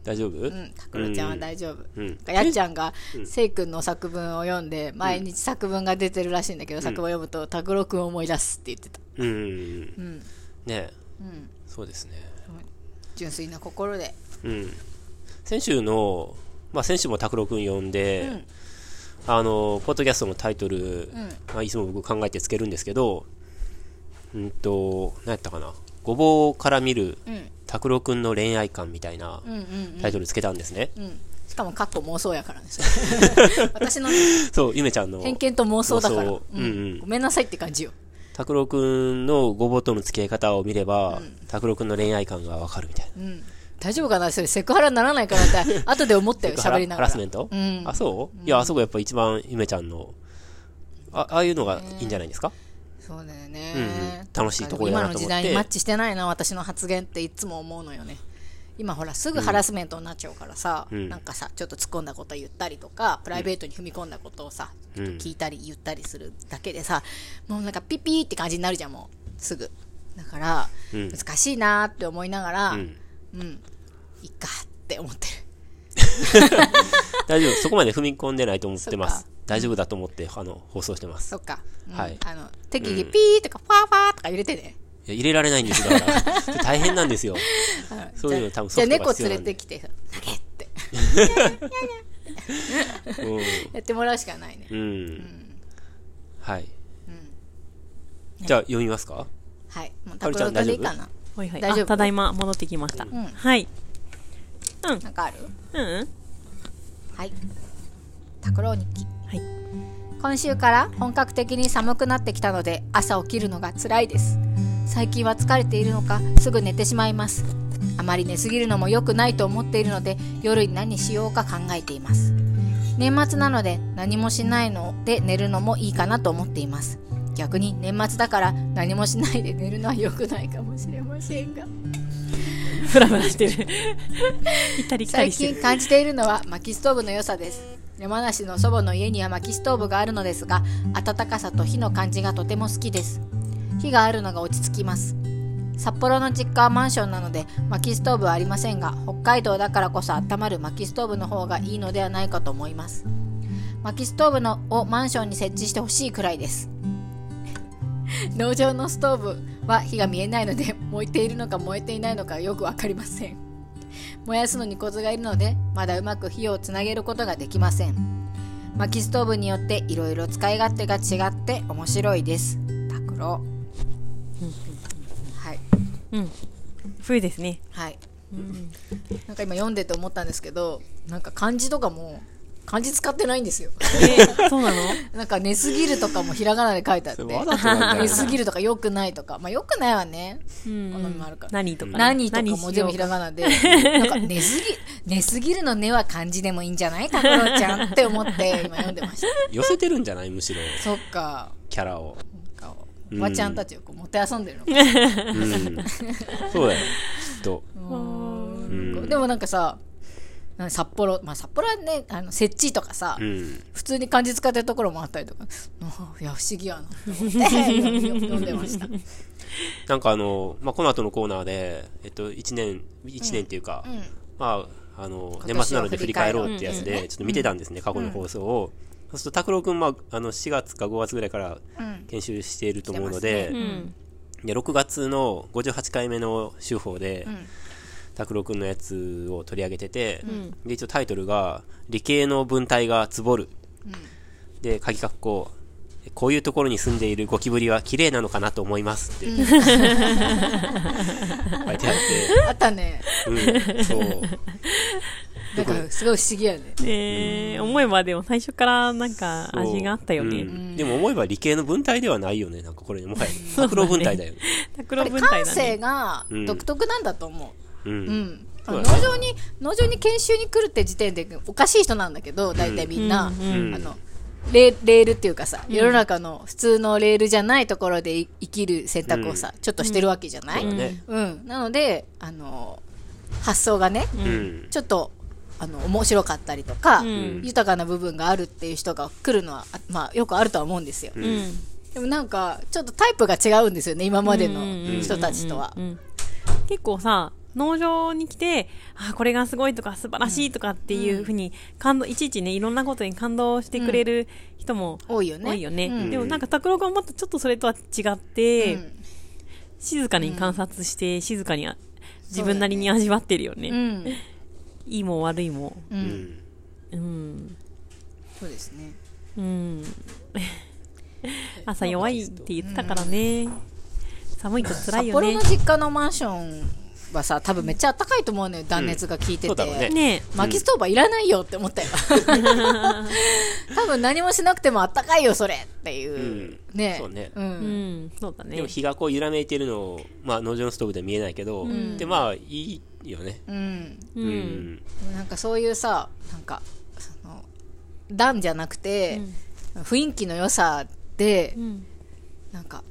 大丈夫？うん、拓郎ちゃんは大丈夫。うん。やっちゃんが、せいくんの作文を読んで、毎日作文が出てるらしいんだけど、作文を読むと、拓郎くんを思い出すって言ってた。うん。うん。うんうん。ねえ。うん。そうですね。純粋な心で。うん。先週のまあ先週も拓郎くん呼んで、うんあのポッドキャストのタイトル、うん。まあ、いつも僕考えてつけるんですけどうんと何やったかなごぼうから見るうん。拓郎くんの恋愛観みたいなうん。うん。タイトルつけたんですね、うん。しかも、かっこ妄想やからね。それ 私のそうゆめちゃんの偏見と妄想だから。うんうんごめんなさいって感じよ。拓郎くんのごぼうとの付き合い方を見れば拓郎くんの恋愛観がわかるみたいなうん。大丈夫かな？それセクハラにならないかなって、後で思ったよ、喋りながら。ハラスメント、うん。あそう、いやあそこやっぱ一番ゆめちゃんの。あああいうのがいいんじゃないですか、そうだよね、うんうん。楽しいところだなと思って。今の時代にマッチしてないな私の発言っていつも思うのよね。今ほらすぐハラスメントになっちゃうからさ、うん。なんかさちょっと突っ込んだこと言ったりとかプライベートに踏み込んだことをさ、うん。聞いたり言ったりするだけでさもうなんかピッピーって感じになるじゃんもうすぐ。だから、うん。難しいなーって思いながらううん、ん。いっかって思ってる。大丈夫。そこまで踏み込んでないと思ってます。大丈夫だと思ってあの放送してます。そっか、うん。はい。あの適宜ピーとかファーファーとか入れてね、いや入れられないんですよ。だから。大変なんですよ。そういうの多分ソフトがじゃあ猫必要なんで。連れてきて投げってやってもらうしかないね。うん。うん。はい。じゃあ、読みますか？はい。もうタクロでいいかなはいはい。大丈夫？あただいま戻ってきました。んはい。なんかある？うん。はい拓郎日記はい。今週から本格的に寒くなってきたので朝起きるのが辛いです最近は疲れているのかすぐ寝てしまいますあまり寝すぎるのも良くないと思っているので夜に何しようか考えています年末なので何もしないので寝るのもいいかなと思っています逆に年末だから何もしないで寝るのは良くないかもしれませんが。ふらふらしてる。行ったり来た最。近感じているのは薪ストーブの良さです。山梨の祖母の家には薪ストーブがあるのですが暖かさと火の感じがとても好きです。火があるのが落ち着きます。札幌の実家はマンションなので薪ストーブはありませんが北海道だからこそ温まる薪ストーブの方がいいのではないかと思います。薪ストーブのをマンションに設置してほしいくらいです 農場のストーブは火が見えないので 燃えているのか燃えていないのかよくわかりません。燃やすのにコツがいるのでまだうまく火をつなげることができません。薪ストーブによっていろいろ使い勝手が違って面白いです。拓郎。はい。うん。冬ですね。はい、なんか今読んでて思ったんですけどなんか漢字とかも漢字使ってないんですよ。え、そうなの？なんか寝すぎるとかもひらがなで書いてあって。寝すぎるとかよくないとか。まあよくないわね。うん。好みもあるから。何とかね。何とかも全部ひらがなで、なんか寝すぎ、寝すぎるの寝は漢字でもいいんじゃない拓郎ちゃんって思って今読んでました。寄せてるんじゃない？むしろ、そっか。キャラを。おばちゃんたちをこうもてあそんでるのか。うん。そうだよ。きっと。うん。でもなんかさ、札幌、まあ札幌はね、あの、設置とかさ、うん。普通に漢字使ってるところもあったりとか、あいや、不思議やなって思って 読んでました。なんかあの、まあ、この後のコーナーで、えっと、一年、一年っていうか、うん。まあ、あの、今年末なので振り返ろうってやつで、ちょっと見てたんですね、過去の放送を。そうすると、拓郎くん、まあ、あの、4月か5月ぐらいからうん。研修していると思うので。で6月の58回目の週報でん、拓郎くんのやつを取り上げてて、んで、一応タイトルが、理系の文体がつぼる。で、鍵括弧、こういうところに住んでいるゴキブリは綺麗なのかなと思いますって、書いてあって、あったね。うん、そう。なんか、すごい不思議やね。えー、思えばでも最初からなんか味があったようね。んでも思えば理系の文体ではないよね。なんかこれ、もはや、拓郎文体だよね。拓郎文体だね。性が独特なんだと思う。ん農場に、農場に研修に来るって時点でおかしい人なんだけど、大体みんな。うんうんあの、レーレールっていうかさ、世の中の普通のレールじゃないところでい生きる選択をさ、ちょっとしてるわけじゃない、そうん、なので、あの、発想がね、うん。ちょっと、あの、面白かったりとか、ん豊かな部分があるっていう人が来るのは、あまあ、よくあるとは思うんですよ。うん。でもなんか、ちょっとタイプが違うんですよね、今までの人たちとはう。ん結構さ、農場に来て、あ、これがすごいとか素晴らしいとかっていうふうに感動、いちいちね、いろんなことに感動してくれる人も多いよね。多いよね。うんでもなんか拓郎君はもっとちょっとそれとは違って、うん静かに観察して、静かにあ自分なりに味わってるよね。うん。いいも悪いも。う。うんん。うん。そうですね。うん。朝弱いって言ってたからね。寒いと辛いよね札幌の。実家のマンションはさ、多分めっちゃ暖かいと思うのよ、断熱が効いてて。そうだろうねね薪ストーブはいらないよって思ったよ。多分何もしなくても暖かいよ、それっていう。うんねそうねう。うんん、そうだねでも。日がこう揺らめいてるのを、まあ農場のストーブでは見えないけど、でまあいいよね。うん。う。うんん。なんかそういうさ、なんか、その、暖じゃなくて、雰囲気の良さで、うん。なんか、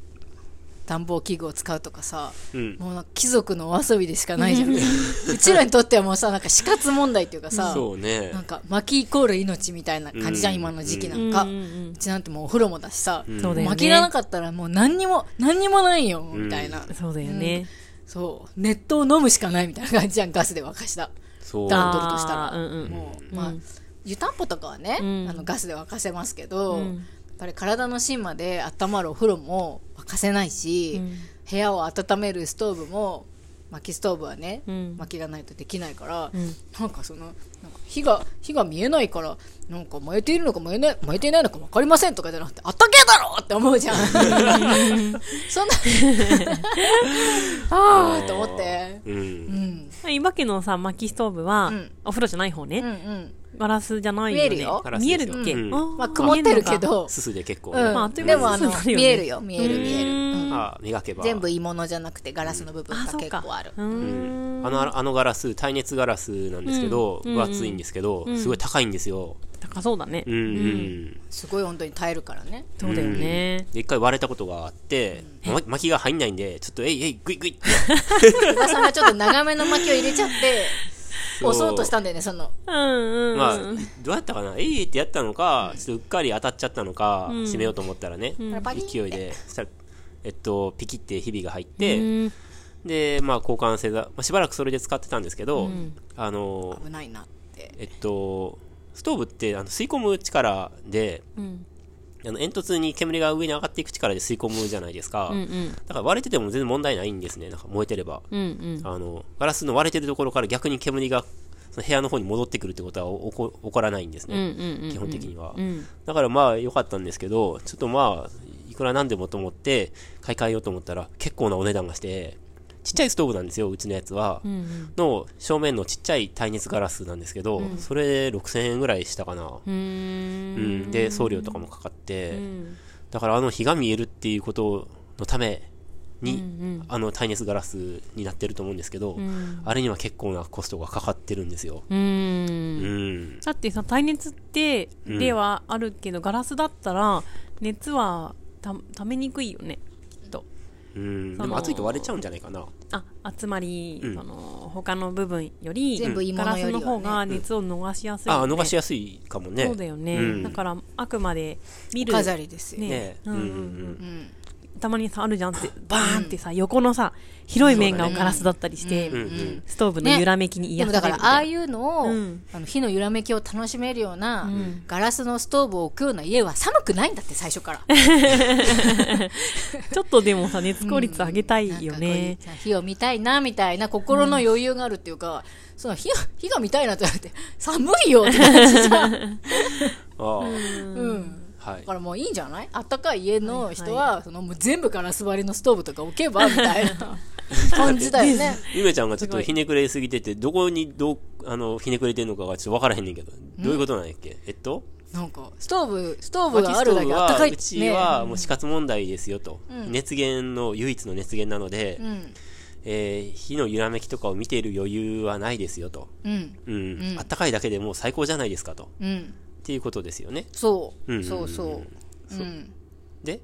暖房器具を使うとかさ、うん。もうなんか貴族のお遊びでしかないじゃん。うちらにとってはもうさ、なんか死活問題っていうかさ、そうねなん。か薪イコール命みたいな感じじゃん、うん今の時期なんか。うんうちなんてもうお風呂もだしさ、うん。薪がなかったらもう何にも、何にもないよ、みたいな。そうだよね。そう。熱湯を飲むしかないみたいな感じじゃん、ガスで沸かした。そう。暖取るとしたら。うんうんもう、まあ、うん湯たんぽとかはね、うんあのガスで沸かせますけど、うんやっぱり体の芯まで温まるお風呂も沸かせないし、うん。部屋を温めるストーブも薪ストーブはね、うん。薪がないとできないから、うん。なんかそのなんか火が火が見えないからなんか燃えているのか燃えない燃えていないのか分かりませんとかじゃなくてあったけえだろって思うじゃん。そんな。ああと思って。うん。うん。今家のさ、薪ストーブは、うん。お風呂じゃない方ね、うんうんガラスじゃないよね。見えるよ見えるっけ、うんまあ曇ってるけ。どすすで結構ね。うんまああっという間にでもあの見えるよ見える見える、ううんんああ磨けば。全部いいものじゃなくてガラスの部分あ、が。結構あるうんん。あの、あのガラス、耐熱ガラスなんですけど、うん分厚いんですけど、うんすごい高いんですよ。高そうだね。うん、うん。すごい本当に耐えるからねそうだよね。で、一回割れたことがあって、ま薪が入んないんで、ちょっと、えいえい、グイグイって。宇賀さんがちょっと長めの薪を入れちゃって押そうとしたんだよねその。うんうん。まあ、どうやったかな？えいってやったのか、ちょっとうっかり当たっちゃったのか、うん。閉めようと思ったらね、パキッ勢いで、そしたら、えっと、ピキってひびが入って、うん。で、まあ、交換せざ、まあ、しばらくそれで使ってたんですけど、うん。あの、危ないなって。えっと、ストーブってあの吸い込む力で、うんあの煙突に煙が上に上がっていく力で吸い込むじゃないですか。うんうんだから割れてても全然問題ないんですね。なんか燃えてれば。うんうんあの、ガラスの割れてるところから逆に煙がその部屋の方に戻ってくるってことは起こ起こらないんですうんね。基本的にはう。んだからまあ良かったんですけど、ちょっとまあ、いくらなんでもと思って買い替えようと思ったら結構なお値段がして、ちっちゃいストーブなんですよ、うちのやつは。うんうんの正面のちっちゃい耐熱ガラスなんですけど、それで6000円ぐらいしたかな。うんん。で、送料とかもかかって、うんだからあの火が見えるっていうことのために、うんあの耐熱ガラスになってると思うんですけど、うんあれには結構なコストがかかってるんですよ。ううんん。だってさ耐熱ってうんではあるけど、ガラスだったら熱はたためにくいよねうん。でも熱いと割れちゃうんじゃないかな。あ集まり、うん。その他の部分より全部いいもガラスのよりはね。の方が熱を逃しやすいよね、あ、逃しやすいかもね。そうだよね、うん。だからあくまで見る飾りですよ、ね。ね。うんうんうん。うんたまにさあるじゃんってバーンってさ、横のさ広い面がガラスだったりして。ストーブの揺らめきに癒されるからああいうのを、うん。あの火の揺らめきを楽しめるような、ん。ガラスのストーブを置くような家は寒くないんだって最初から。ちょっとでもさ熱効率上げたいよね、ういう火を見たいなみたいな心の余裕があるっていうか、その火が火が見たいなって言われて寒いよって感じじゃん、ああ、うん、はい。だか。らもういいんじゃない？あったかい家の人は、そのもう全部ガラス張りのストーブとか置けばみたいな 感じだよね。ゆめちゃんがちょっとひねくれすぎてて、どこにどう、あの、ひねくれてるのかがちょっとわからへんねんけど、どういうことなんやっけ？えっと？なんかストーブストーブがあるだけあったか、はい。うちね。はもう死活問題ですよと。うん。熱源の唯一の熱源なので、うん。えー火の揺らめきとかを見ている余裕はないですよと。うん。うん。うん。あったかいだけでもう最高じゃないですかと。うんっていうことですよね。そう、うん。そうそう。そう。うん。で、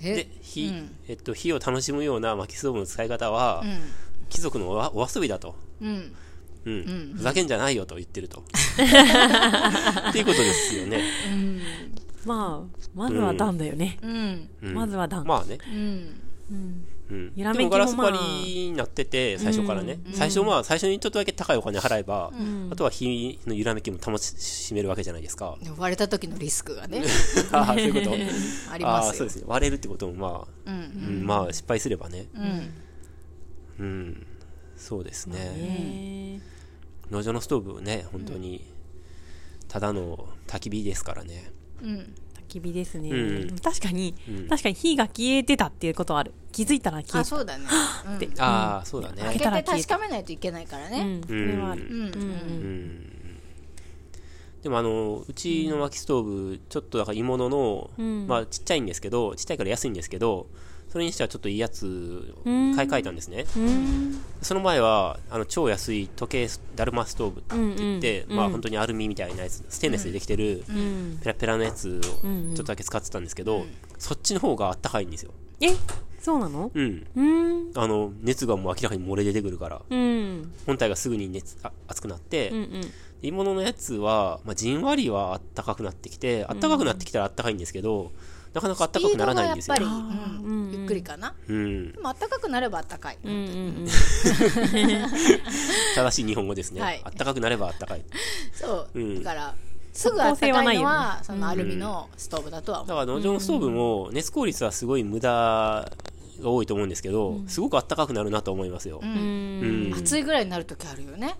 え？で、火、うん。えっと、火を楽しむような薪ストーブの使い方は、うん。貴族のお遊びだと。うん。うん。ん。ふざけんじゃないよと言ってると。っていうことですよね。まあまずは段だよね、うん。うん。まずは段、まあね。うんうんでもガラス張りになってて、最初からね。最初まあ、最初にちょっとだけ高いお金払えば、あとは火の揺らめきも保ち、しめるわけじゃないですか。割れた時のリスクがね ああ、そういうこと。ありますよああそうですね。割れるってこともまあ、うんうん、まあ失敗すればね。うんうん。そうですね。ね農場のストーブね、本当に、ただの焚き火ですからね。うん焚き火ですね、うん。確かに、うん。確かに火が消えてたっていうことはある。気づいたら消え てあそうだね。うん。てああ、そうだね。開けて確かめないといけないからうねん。それはある、うん。うん。うん。でもあの、うちの薪ストーブ、ちょっとだから鋳物の、うん。まあちっちゃいんですけど、ちっちゃいから安いんですけど、それにしてはちょっといいやつ買い替えたんですね。うん。その前は、あの、超安い時計ス、だるまストーブって言って、うんうんまあ本当にアルミみたいなやつ、ステンレスでできてる、うん。ペラペラのやつをちょっとだけ使ってたんですけど、そっちの方があったかいんですよ。え？そうなの？うん。うん。あの、熱がもう明らかに漏れ出てくるから、うん。本体がすぐに熱、あ熱くなって、うんうん。鋳物のやつは、まあ、じんわりはあったかくなってきて、あったかくなってきたらあったかいんですけど、なかなかあったかくならないんですよ。やっぱり、うんうんゆっくりかな。うん。でも暖かくなれば暖かい、うんうん正しい日本語ですね。はい。あったかくなればあったかい。そう、うん。だからすぐ暖かいのは即効性はないそのアルミのストーブだとは思う、だから農場のストーブも熱効率はすごい無駄が多いと思うんですけど、すごく暖かくなるなと思いますよ。うん。うん。暑いぐらいになる時あるよね。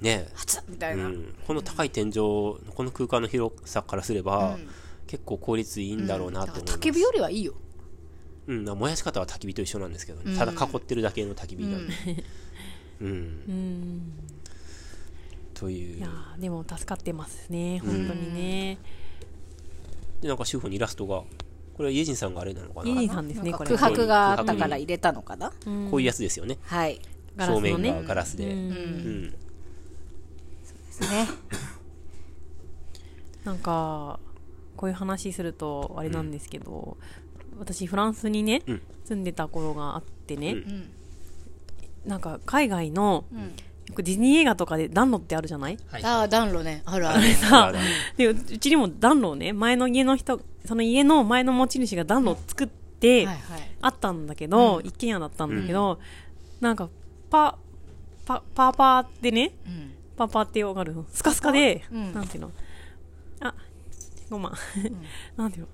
ね。暑っみたいうな、ん、この高い天井、この空間の広さからすれば、結構効率いいんだろうなと思います。焚き火よりはいいよ。うん、燃やし方は焚き火と一緒なんですけどね、ただ囲ってるだけの焚き火なんで。うん。うん。という。いや。ーでも助かってますね。本当にね。で、なんか主婦にイラストが、これはイエジンさんがあれなのかな？イエジンさんですねこれは。空白があったから入れたのかな、こういうやつですよね。はい。ね。面がガラスで。ううん。ん。ですね。なんかこういう話するとあれなんですけど、私フランスにね、うん。住んでた頃があってね、うん。なんか海外の、ん。よくディズニー映画とかで暖炉ってあるじゃない？はい。ああ暖炉ね。あるある。でううちにも暖炉をね前の家の人その家の前の持ち主が暖炉を作って、はいはい。あったんだけど、一軒家だったんだけど、なんかパパパーパーってねうん。パーパーってわかる？スカスカで、うん。なんていうの？あごま。ん、なんていうの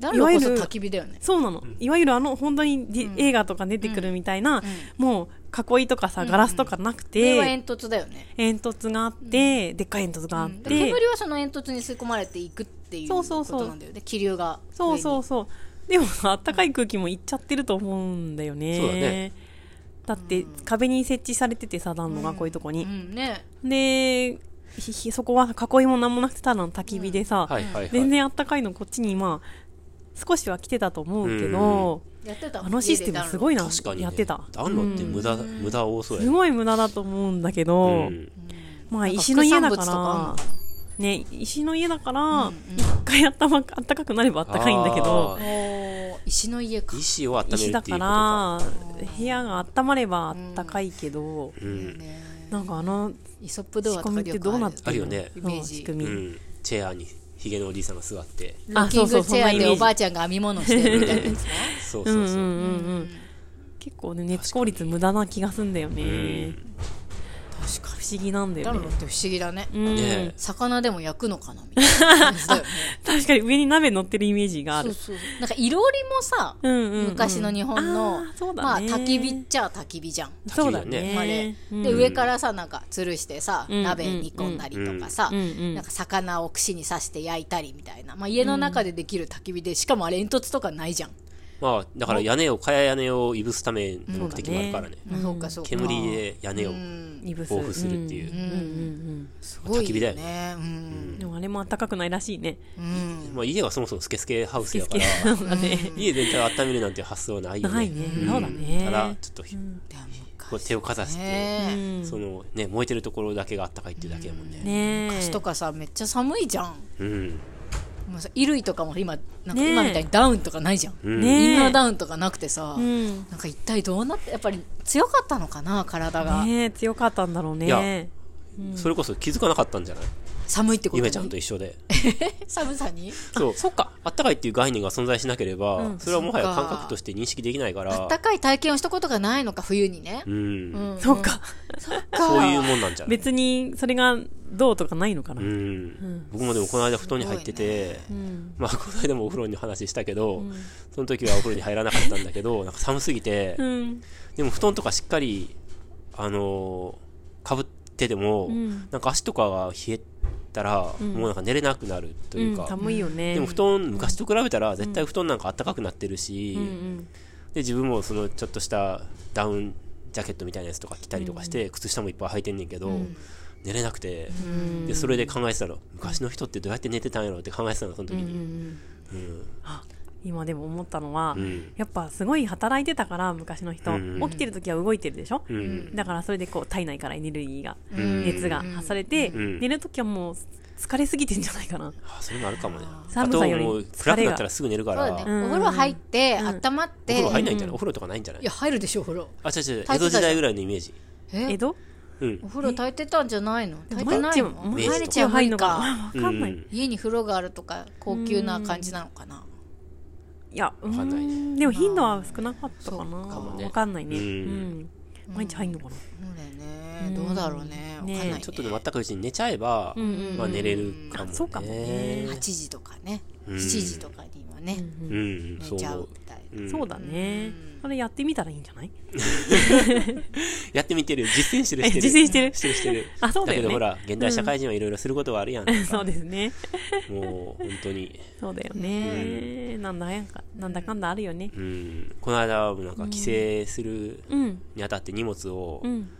暖炉こそいわゆる焚き火だよね。そうなの、いわゆるあの本当にディ、映画とか出てくるみたいな、もう囲いとかさガラスとかなくこれはて、煙突だよね。煙突があって、でっかい煙突があっでて、煙はその煙突に吸い込まれていくっていうこそうそうそう。となんだよね。気流が。そうそううそう。でもあったかい空気もいっちゃってると思うんだよね。そうだね。だって壁に設置されててさ暖炉がこういうとこに、ん。ね。でそこは囲いもなんもなくてただの焚き火でさ、はいはいはい。全然あったかいのこっちにまあ少しは来てたと思うけど、やってたあのシステムすごいな確かに、ね。やってた暖炉って無駄、無駄多そうやすね。ごい無駄だと思うんだけど、うん。まあ石の家だからね石の家だから一回あったまあったかくなればあったかいんだけど石の家か石を温めるっていう石だか。から部屋が温まればあったかいけど、うん。ねなんかあのイソップ童話とかでよく仕込みってどうなってあるよね。イメージ。仕組み、うん。チェアにヒゲのおじいさんが座って。ロッキングチェアあそうそう。そんなイメージでおばあちゃんが編み物してるみたいな。やつねそうそうそう。うんうんうんうん。結構ね熱効率無駄な気がすんだよね。確か不思議なんだよね。暖炉って不思議だね。うん。ね魚でも焼くのかなみたいな感じだよね。確かに上に鍋乗ってるイメージがある。そうそうなんかいろりもさうんうんうん。昔の日本のまあ焚き火っちゃ焚き火じゃん。そうだ焚き火だあれ。ねうん。で上からさなんか吊るしてさうん鍋煮込んだりとかさうんうん。なんか魚を串に刺して焼いたりみたいな。まあ家の中でできる焚き火でしかもあれ煙突とかないじゃんまあ、だから屋根を、蚊帳屋根をいぶすための目的もあるからね。まあそうかそうか。煙で屋根をうん。いぶす防腐するっていう。焚き火だよね。でもあれも暖かくないらしいね。うん。まあ家がそもそもスケスケハウスやから、家全体を温めるなんて発想はないよね。ないね。ん。そうだね。ただ、ちょっとこう手をかざして、そのね、燃えてるところだけがあったかいっていうだけやもんね。ねえ。昔とかさめっちゃ寒いじゃん。うん。もうさ衣類とかも今なんか今みたいにダウンとかないじゃん。うん。ねインナーダウンとかなくてさうん。なんか一体どうなってやっぱり強かったのかな体が。ねえ強かったんだろういやねそれこそ気づかなかったんじゃない？寒いってことに？ゆめちゃんと一緒で。寒さに？そう。そっか。あったかいっていう概念が存在しなければ、うん。それはもはや感覚として認識できないから、あったかい体験をしたことがないのか冬にね。うん、うん。そっか。そういうもんなんじゃない？別にそれがどうとかないのかな。うん、僕もでもこの間布団に入ってて、うんまあこの間もお風呂の話したけど、その時はお風呂に入らなかったんだけど、なんか寒すぎて、うん。でも布団とかしっかり、あのーかぶってても、ん。なんか足とかが冷えたら、もうなんか寝れなくなるというか、うん寒いよね。でも布団、昔と比べたら絶対布団なんか暖かくなってるし、うんうん。で自分もそのちょっとしたダウンジャケットみたいなやつとか着たりとかして、靴下もいっぱい履いてんねんけど、寝れなくて、でそれで考えてたの。昔の人ってどうやって寝てたんやろって考えてたのその時に、うん今でも思ったのは、うん。やっぱすごい働いてたから昔の人、うん起きてる時は動いてるでしょ、うん。だからそれでこう体内からエネルギーが、ん。熱が発されて、ん。寝る時はもう疲れすぎてんじゃないかな。あそれもあるかもね。あ寒さよりともう暗くなったらすぐ寝るから、そうだね、うん。お風呂入って、温まっおて風呂入んないんじゃない、お風呂とかないんじゃない？いや入るでしょお風呂。あ違う違う。江戸時代ぐらいのイメージ。え？江戸？うんお風呂炊いてたんじゃないの？炊いてないの？毎日は入るのかか。なわかんない、うん家に風呂があるとか高級な感じなのかな、いやうかんないね。でも頻度は少なかったかな。そうかもね。わかんないね。ううん。ん、毎日入んのかな、そうだよね。どうだろうね。わかんない、ね。ちょっとでもあったかいうちに寝ちゃえば、んうんまあ、寝れるかもね。あそうかもね。8時とかね、うん。7時とかにはね、うん、そう。寝ちゃ思ううみたいうん。そうだね。それやってみたらいいんじゃない？やってみてる。実践してる、えしてる。実践してる？してる、してる。あそうだけどほら、現代社会人はいろいろすることがあるやん。そうですね。もう、本当に。そうだよね。なんだやんか、なんだかんだあるよね。うん。この間、なんか帰省するうん。にあたって荷物をう、ん。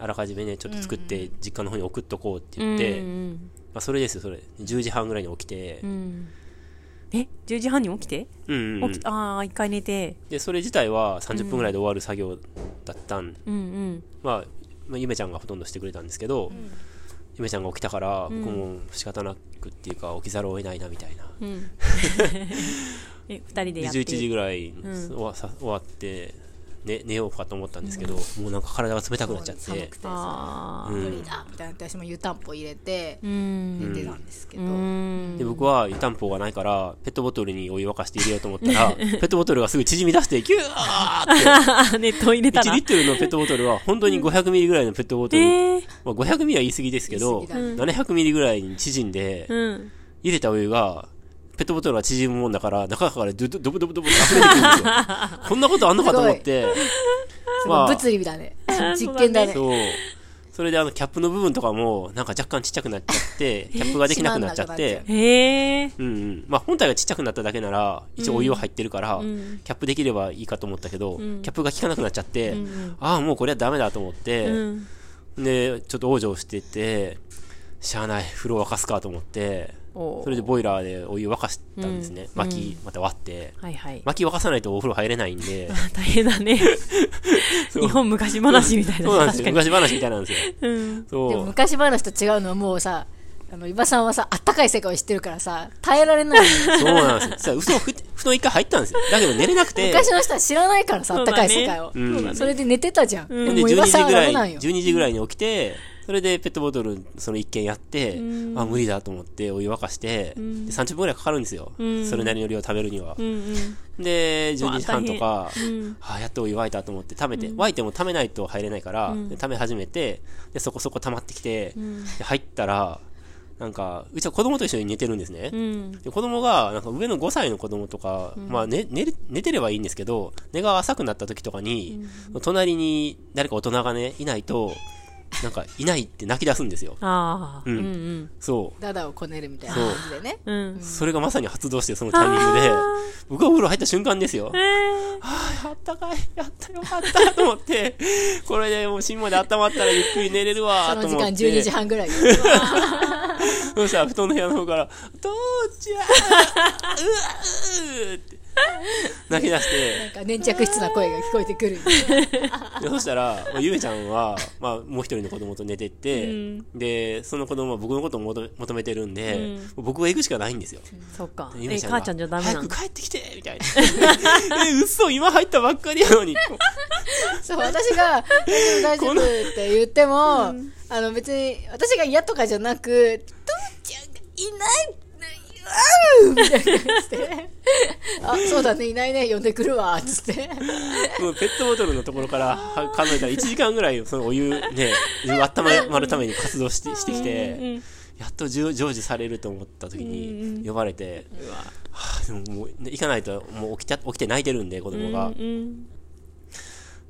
あらかじめね、ちょっと作って、実家の方に送っとこうってうん。言って、うんまあ、それですよ、それ。10時半ぐらいに起きてう、ん。え ?10 時半に起きて？うんうんうん起きああ、一回寝て。で、それ自体は30分ぐらいで終わる作業だったん。うんうん。まあ、まあ、ゆめちゃんがほとんどしてくれたんですけど、ゆめちゃんが起きたから、僕も仕方なくっていうか、起きざるを得ないな、みたいな。うん。え、二人ででやって？11時ぐらいにん終わさ終わって、ね、寝ようかと思ったんですけど、もうなんか体が冷たくなっちゃって。寒くて。さああ。うん。無理だみたいな私も湯たんぽ入れてうん。寝てたんですけど、うん。で僕は湯たんぽがないからペットボトルにお湯沸かして入れようと思ったら ペットボトルがすぐ縮み出してギューって。熱湯入れた1らリットルのペットボトルは。本当に500ミリぐらいのペットボトル、ええまあ、500ミリは言い過ぎですけど、言い過ぎだ700ミリぐらいに縮んで、うん。入れたお湯がペットボトルが縮むもんだから中からドドドブドブドブって溢れてくるんですよ。こんなことあんのかと思って。すまあ。物理だね実験だね。そう。それであのキャップの部分とかもなんか若干ちっちゃくなっちゃって キャップができなくなっちゃって。う。へえ。うんうん。まあ本体がちっちゃくなっただけなら、一応お湯は入ってるから、ん。キャップできればいいかと思ったけど、ん。キャップが効かなくなっちゃって、んああ、もうこれはダメだと思って、うん。で、ちょっと往生してて、しゃあない、風呂沸かすかと思って、それでボイラーでお湯沸かしたんですね。うん薪、また割って。はいはい。薪沸かさないとお風呂入れないんで、大変だね。日本昔話みたいな。そうなんですよ。昔話みたいなんですよ。に。うん。でもそう。昔話と違うのはもうさあの伊庭さんはさあったかい世界を知ってるからさ耐えられないそうなんですよ。さ、嘘、ふ布団一回入ったんですよ。だけど寝れなくて、昔の人は知らないからさあったかい世界をうんそうだねそれで寝てたじゃん、うんで12でも伊庭さん時ぐらい、は危ないよ12時ぐらいに起きて、それでペットボトル、その一件やって、うん。あ、無理だと思ってお湯沸かして、ん。で30分ぐらいかかるんですよ。うん。それなりの量食べるには。う。んで、12時半とか、わあやっとお湯沸いたと思って食べて、沸いても溜めないと入れないから、うん。で溜め始めて、で、そこそこ溜まってきて、入ったら、なんか、うちは子供と一緒に寝てるんですね。うん。で子供が、なんか上の5歳の子供とか、まあ寝、寝る、寝てればいいんですけど、寝が浅くなった時とかに、隣に誰か大人がね、いないと、なんか、いないって泣き出すんですよ。ああ。ううんんうん。そダダをこねるみたいな感じでねうんう。。それがまさに発動して、そのタイミングで、僕がお風呂入った瞬間ですよ。えああ、あったかい、やったよかったと思って、これでもう芯まで温まったらゆっくり寝れるわその時間と思って。12時半ぐらい そしたら布団の部屋の方から、父ちゃんうわうーって、泣き出して、なんか粘着質な声が聞こえてくるでそしたら、まあ、ゆめちゃんは、まあ、もう一人の子供と寝てって、うんで、その子供は僕のことを求め求めてるんで、うん僕が行くしかないんですよ。そっか。ゆめちゃんが母ちゃんじゃダメな早のく帰ってきてみたいな。え、嘘今入ったばっかりやのに。そう私が「大丈夫大丈夫」って言っても、あの別に私が嫌とかじゃなく「父ちゃんがいないうんみたいな感じで「あそうだね。いないね。呼んでくるわ」っつって。もうペットボトルのところからは考えたら1時間ぐらいそのお湯ね、温まるために活動してしてきて、うんやっと成就されると思った時に呼ばれて、うわ。はあ、でももうね行かないともう起きた起きて泣いてるんで子供が。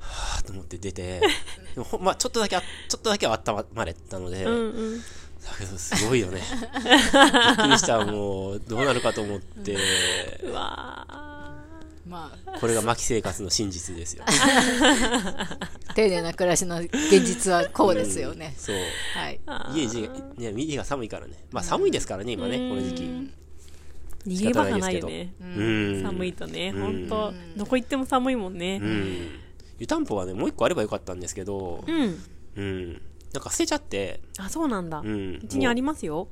はあと思って出て、でもまあちょっとだけあ、ちょっとだけは温まれたので、うんうん。だけどすごいよね。びっくりした、もうどうなるかと思って、うわまあこれが牧生活の真実ですよ。丁寧な暮らしの現実はこうですよね、そう。はいあ家じ、ね、右が寒いからね。まあ寒いですからね、今ね、この時期。逃げ場がないよね。うん。寒いとね、うんほんと。どこ行っても寒いもんねう。ん。湯たんぽはね、もう一個あればよかったんですけど、うん。うん。なんか捨てちゃって、あ、そうなんだ。う。うんちにありますよ。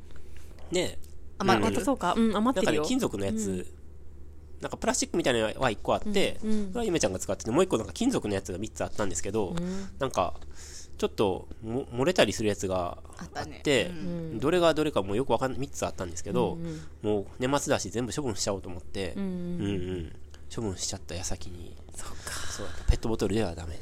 ね。余うんまたそうか。うん、余なんかね、ってるよ。金属のやつ、なんかプラスチックみたいなのは一個あって、うんうんそれはゆめちゃんが使ってて、もう一個なんか金属のやつが3つあったんですけど、うんなんか、ちょっとも漏れたりするやつがああったねって、んどれがどれかもうよくわかんない、3つあったんですけど、うんもう年末だし全部処分しちゃおうと思って、うんうんうん処分しちゃった矢先に、そっか。そうペットボトルではダメ。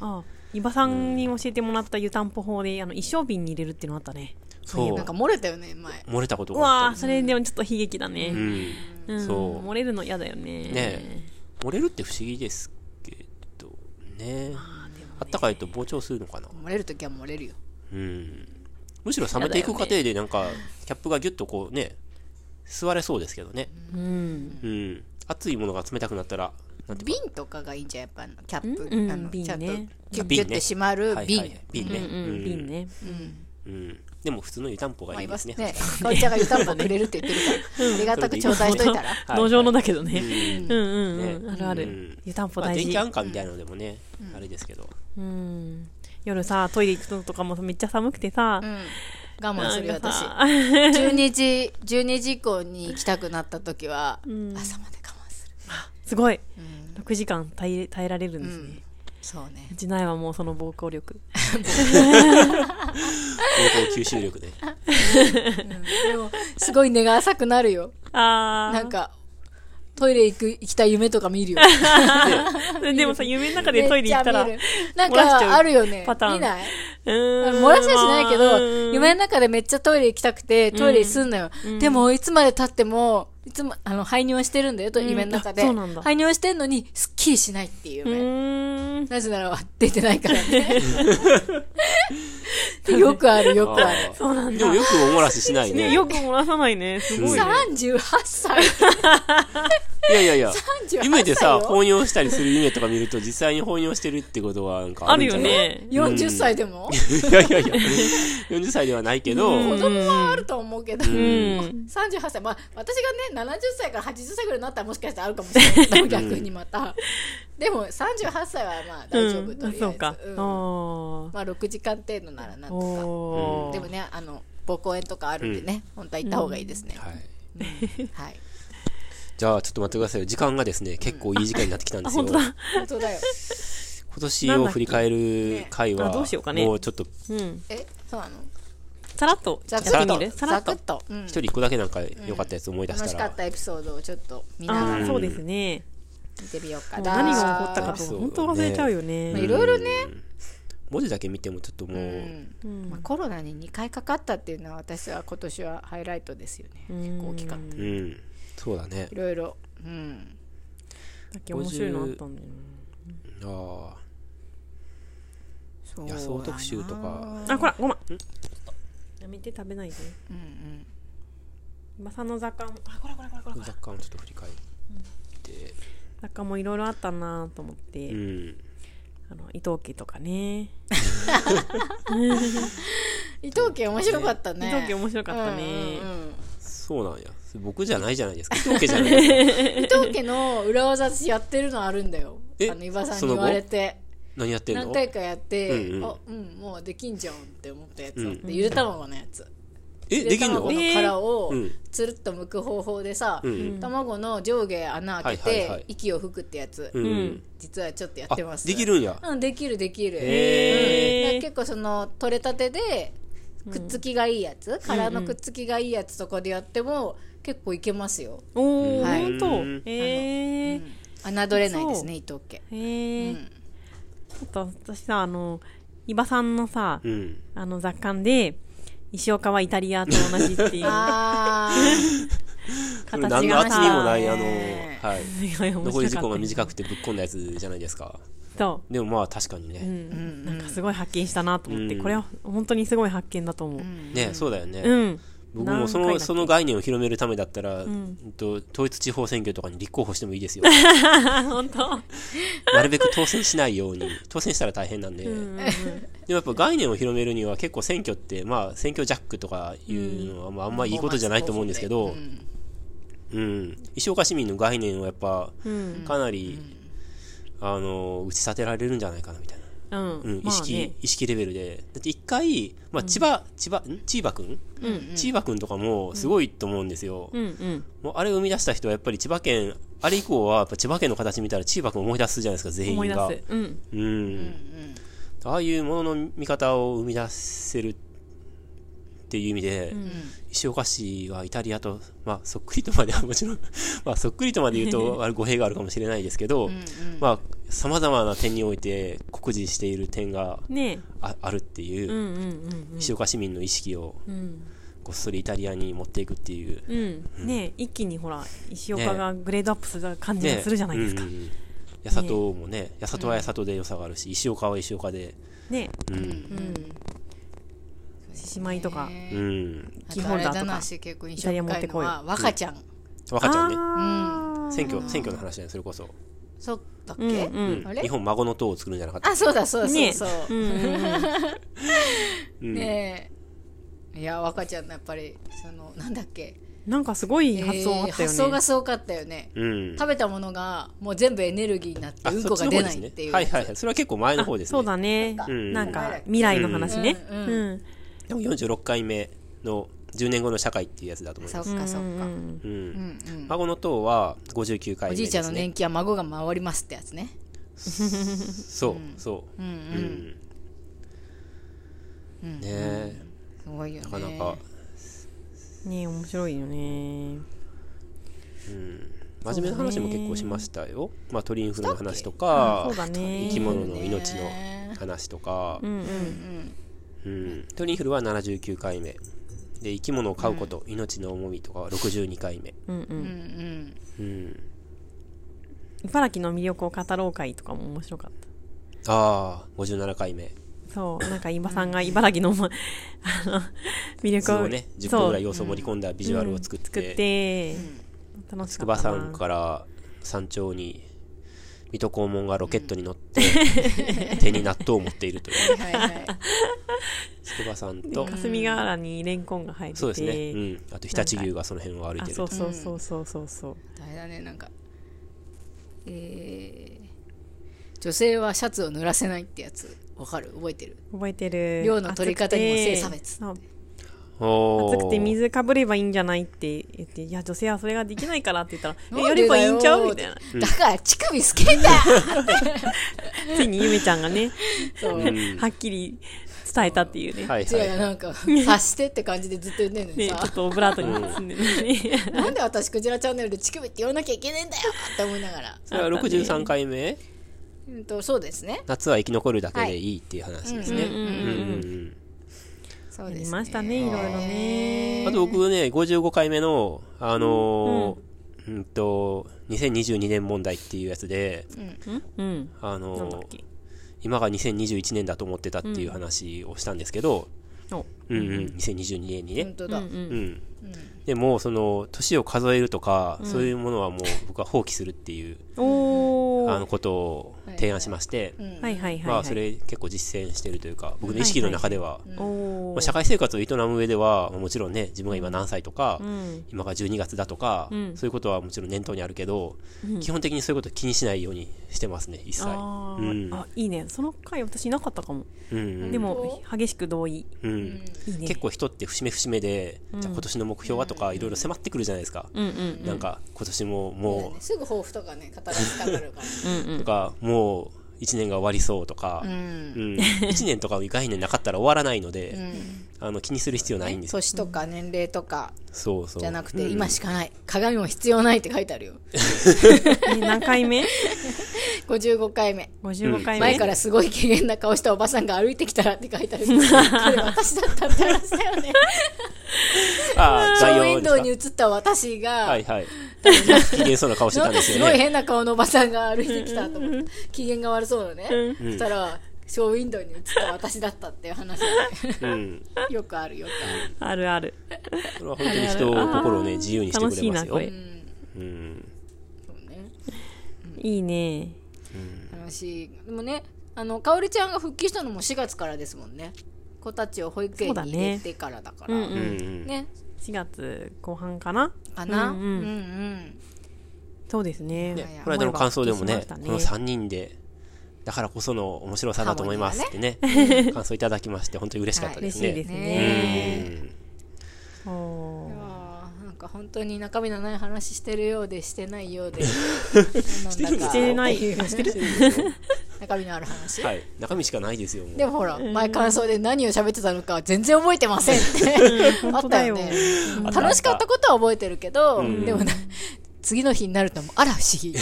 あ、伊庭さんに教えてもらった湯たんぽ法で、あの、一升瓶に入れるっていうのあったね。そうなんか漏れたよね前漏れたことうわーがあったそれでもちょっと悲劇だね。うん、うん。そう漏れるの嫌だよね。ね漏れるって不思議ですけどね。あったかいと膨張するのかな漏れるときは漏れるようん。むしろ冷めていく過程でなんか、キャップがギュッとこうね、吸われそうですけどね。うん。うん。熱いものが冷たくなったら、瓶とかがいいんじゃんやっぱキャップ、うん？あの瓶ね。ちゃんとギュッギュッて閉まる瓶、はいはい、瓶。ね。うんうん、瓶ね。うん。でも普通の湯たんぽまあがいいですね。ね。かおりちゃんが湯たんぽくれるって言ってるから、ありがたく頂戴しといたら。はい農場のだけどね。うん。うん。うん。あるあうん。る。湯たんぽ大事。まあ電気。安価みたいなのでもね、あれですけど。うん。夜さ、トイレ行くのとかもめっちゃ寒くてさ。う、ん。我慢するよ私なんかさ。12時12時以降に行きたくなった時は、ん。朝まで我慢する。すごい。うん6時間耐え耐えられるんですね。そうね。うちないはもうその暴行力。膀胱吸収力で。でもすごい根が浅くなるよ。あなんかトイレ行く行きたい夢とか見るよ。ー。でもさ、夢の中でトイレ行ったら、なんかあるよね。パターン。見ない？うーん。漏らしはしないけど、うん夢の中でめっちゃトイレ行きたくて、トイレすんのよ。でも、いつまで経っても、いつも、あの、排尿してるんだよ、とうん夢の中で。あそうなんだ排尿してんのに、すっきりしないっていうう夢。ーん。なぜなら、出てないからね。よくある、よくある。そうなんでもよくお漏らししないね。ね、よく漏らさないね。すごいね。38歳。いやいやいや、38 夢でさ、歳よ放尿したりする夢とか見ると、実際に放尿してるってことは、なんかあるよるんじゃない？ね。40歳でも、いやいやいや、40歳ではないけど、うん子供はあると思うけど、うん。38歳。まあ、私がね、70歳から80歳ぐらいになったらもしかしたらあるかもしれないけど。逆にまた。でも、38歳はまあ大丈夫、とりあえず。そうか。まあ、6時間程度ならなんとおーか。でもね、あの、膀胱炎とかあるんでね、本当は行った方がいいですね。はい。はい。じゃあ、ちょっと待ってくださいよ。時間がですね、結構いい時間になってきたんであ、すよ。本当だ。本当だよ。今年を振り返る回は、あどうしようかねもうちょっと、うん。え、そうなの？さらっと、ざやくっとさらっと一人一個だけなんか良かったやつ思い出しら、楽したかったエピソードをちょっと見ながらそうですね。見てみようか。何が起こったかと、本当忘れちゃうよまあね。いろいろね、文字だけ見てもちょっともう、うんうんまあ、コロナに2回かかったっていうのは私は今年はハイライトですよね。結構大きかった。うん、そうだねい。ろいろ。うん。さっき面白いのあったんだよな。ああ、野草特集とか、あ、こら、ごま。やめて食べないで。うんうん。今さんの雑貨も、あ、こらこらこらこらこら。雑貨をちょっと振り返って、雑貨もいろいろあったなと思って、うん。あの、伊藤家とかね。伊藤家面白かったね。伊藤家面白かったね。うんうんうんそうなんや。僕じゃないじゃないですか。伊藤家じゃない。伊藤家の裏技私やってるのあるんだよ。えあの、伊庭さんに言われて。何やってんの？何回かやって、うんうんあ、うん、もうできんじゃんって思ったやつあって、ゆで卵のやつ。え、ゆできんの？卵の殻をうんつるっと剥く方法でさ、うん卵の上下穴開けて息を吹くってやつ、うん。うん実はちょっとやあってます。できるんや。うん、できるできる。へーうん結構その取れたてでくっつきがいいやつ、殻のくっつきがいいやつとかでやっても結構いけますよ。おー、はいほんと？うんへえ。侮れないですね、伊藤家。へえ。うんちょっと私さ、あの、伊庭さんのさ、うん。あの雑感で、石岡はイタリアと同じっていう形が何の厚みもさ、ない、あの、ねはい。い残り時間が短くてぶっ込んだやつじゃないですか。そでもまあ確かにう。うね。ん。なんかすごい発見したなと思って、うんこれは本当にすごい発見だと思う。ね、そうだよね。うん。僕もそのその概念を広めるためだったら、ん。うんと統一地方選挙とかに立候補してもいいですよ。あ、本当？なるべく当選しないように、当選したら大変なんで、うんうんでもやっぱ概念を広めるには結構選挙って、まあ選挙ジャックとかいうのはまああんまいいことじゃないと思うんですけど、うん、石岡市民の概念をやっぱうん。かなり、あの、打ち立てられるんじゃないかなみたいな。うん。うん、意まあ識、ね。意識レベルで。だって一回、まあ、千葉、千葉、ん？千葉くん？うん。千葉くんとかもすごいと思うんですよ。うんうん。もうあれを生み出した人はやっぱり千葉県、あれ以降はやっぱ千葉県の形見たら千葉くん思い出すじゃないですか、全思い員が。出す。うん。うん。ああいうものの見方を生み出せるっていう意味で、石岡市はイタリアと、まあ、そっくりとまではもちろん、まあ、そっくりとまで言うと、あれ語弊があるかもしれないですけど、まあ、様々な点において酷似している点がねああるっていうう、んうんうん石岡市民の意識をうん。うん。こっそりイタリアに持っていくっていう。うん。ね一気にほら、石岡がグレードアップする感じがするじゃないですか。うんうんうん八里もね、八里は八里で良さがあるし、石岡は石岡で、ねうん。うん獅子舞とか。ねうん。キーホルダーとかイタリ象ア持ってこい若ちゃん、若ちゃんね。あー選挙、選挙の話だよ、それこそ。そうだっけ、うん日本孫の塔を作るんじゃなかったあそうだそうだそうねだそう、うんうんうんうんねえいや若ちゃんのやっぱりそのなんだっけなんかすごい発想あったよね。えー発想がすごかったよねうん。食べたものがもう全部エネルギーになってあうんこが出ないっていうはいはいはい。それは結構前の方ですね。そうだね。うんなんか、未来の話ね。うんうんうん。でも46回目の10年後の社会っていうやつだと思いそっます。うんかそっか、うん。うんうん孫の塔は59回目です、ね。おじいちゃんの年金は孫が回りますってやつねそう、そう。うんううんん。ねえ、すごいよねなかなか、ね面白いよね。うん。真面目な話も結構しましたよ。まあ鳥インフルの話とうかんそう、だね生き物の命の話とかう、んうん。うん。鳥インフルは79回目。で、生き物を飼うこと、命の重みとかは62回目。うんう。うんんうん。茨城の魅力を語ろう会とかも面白かった。ああ、57回目。そう、なんか、今さんが茨城の、まあの、魅力を。ね、10個ぐらい要素を盛り込んだビジュアルを作っ、作ってて、楽しかったな。筑波山から山頂に、水戸黄門がロケットに乗って、手に納豆を持っているという。はいはい筑波山と、霞ヶ原にレンコンが生えてて。そうですね。うん。あと、常陸牛がその辺を歩いあ、てるそう。そうそうそうそうそう。あれだねなんかえー、女性はシャツを濡らせないってやつわかる？覚えてる？覚えてる。量の取り方にも性差別暑くて水かぶればいいんじゃないって言って、いや、女性はそれができないからって言ったら、やればいいんちゃうみたいな。だから乳首好きんだよついにゆめちゃんがね、はっきり伝えたっていうね。はい違うよはなんか察してって感じでずっと言ってんのにね、ちょさっとオブラートに包んでね。なんで私クジラチャンネルで乳首って言わなきゃいけねえんだよって思いながら。い。それは63回目？うんとそうですね。夏は生き残るだけでい。いっていう話ですね。うんうんうんそうですねありましたね、いろいろね。あと僕ね、55回目の、あのー、うんと、2022年問題っていうやつで、うん。あなんだのー。今が2021年だと思ってたっていう話をしたんですけど、おうんうん、2022年にね本。当だ、うんうんうん。でも、その、年を数えるとか、そういうものはもう僕は放棄するっていう。あの、ことを提案しまして、うんはいはいはい。まあ、それ結構実践してるというか、僕の意識の中では、社会生活を営む上では、もちろんね、自分が今何歳とか、うん。今が12月だとか、うんそういうことはもちろん念頭にあるけど、基本的にそういうこと気にしないようにしてますね、一切。あー、うんあ、いいね。その回私いなかったかも。うんうんでも、激しく同意。うんいいね。結構人って節目節目で、じゃあ今年の目標はとかいろいろ迫ってくるじゃないですか。うんうんなんか今年ももすぐ抱負とかね語らせたがるから。うんう、とかもう1年が終わりそうとか、ううんん、1年とかいう概念なかったら終わらないので、あの気にする必要ないんですよ。年とか年齢とかそうそう。じゃなくて、今しかない鏡も必要ないって書いてあるよえ 何回目？55回目 ?55 回目？前からすごい機嫌な顔したおばさんが歩いてきたらって書いてある これ私だったって話だよねああ、ショーウィンドウに映った私が、はいはい。機嫌そうな顔してたんですよね。すごい変な顔のおばさんが歩いてきたと思って機嫌が悪そうなね、そしたらショーウィンドウに映った私だったっていう話うん。でよくあるよくあるあるある。これは本当に人を心をね、自由にしてくれますよ。楽しいなこれうん。そうねいいね。話でもねあのかおりちゃんが復帰したのも4月からですもんね子たちを保育園に入れてからだからうんううんん。ね4月後半かな？かな、ううん。んうん。そうですね。ね、この間の感想でもね思えば復帰しこのました3人で、だからこその面白さだと思いますってね、感想いただきまして、本当に嬉しかったですね。嬉しいですね。ね。うんか本当に中身のない話してるようでしてないようで。なんだか。してないしてる中身のある話、はい、中身しかないですよ、でもほら前感想で何を喋ってたのか全然覚えてませんって。あったよね。楽しかったことは覚えてるけど、ん。でもな次の日になるともうあら不思議。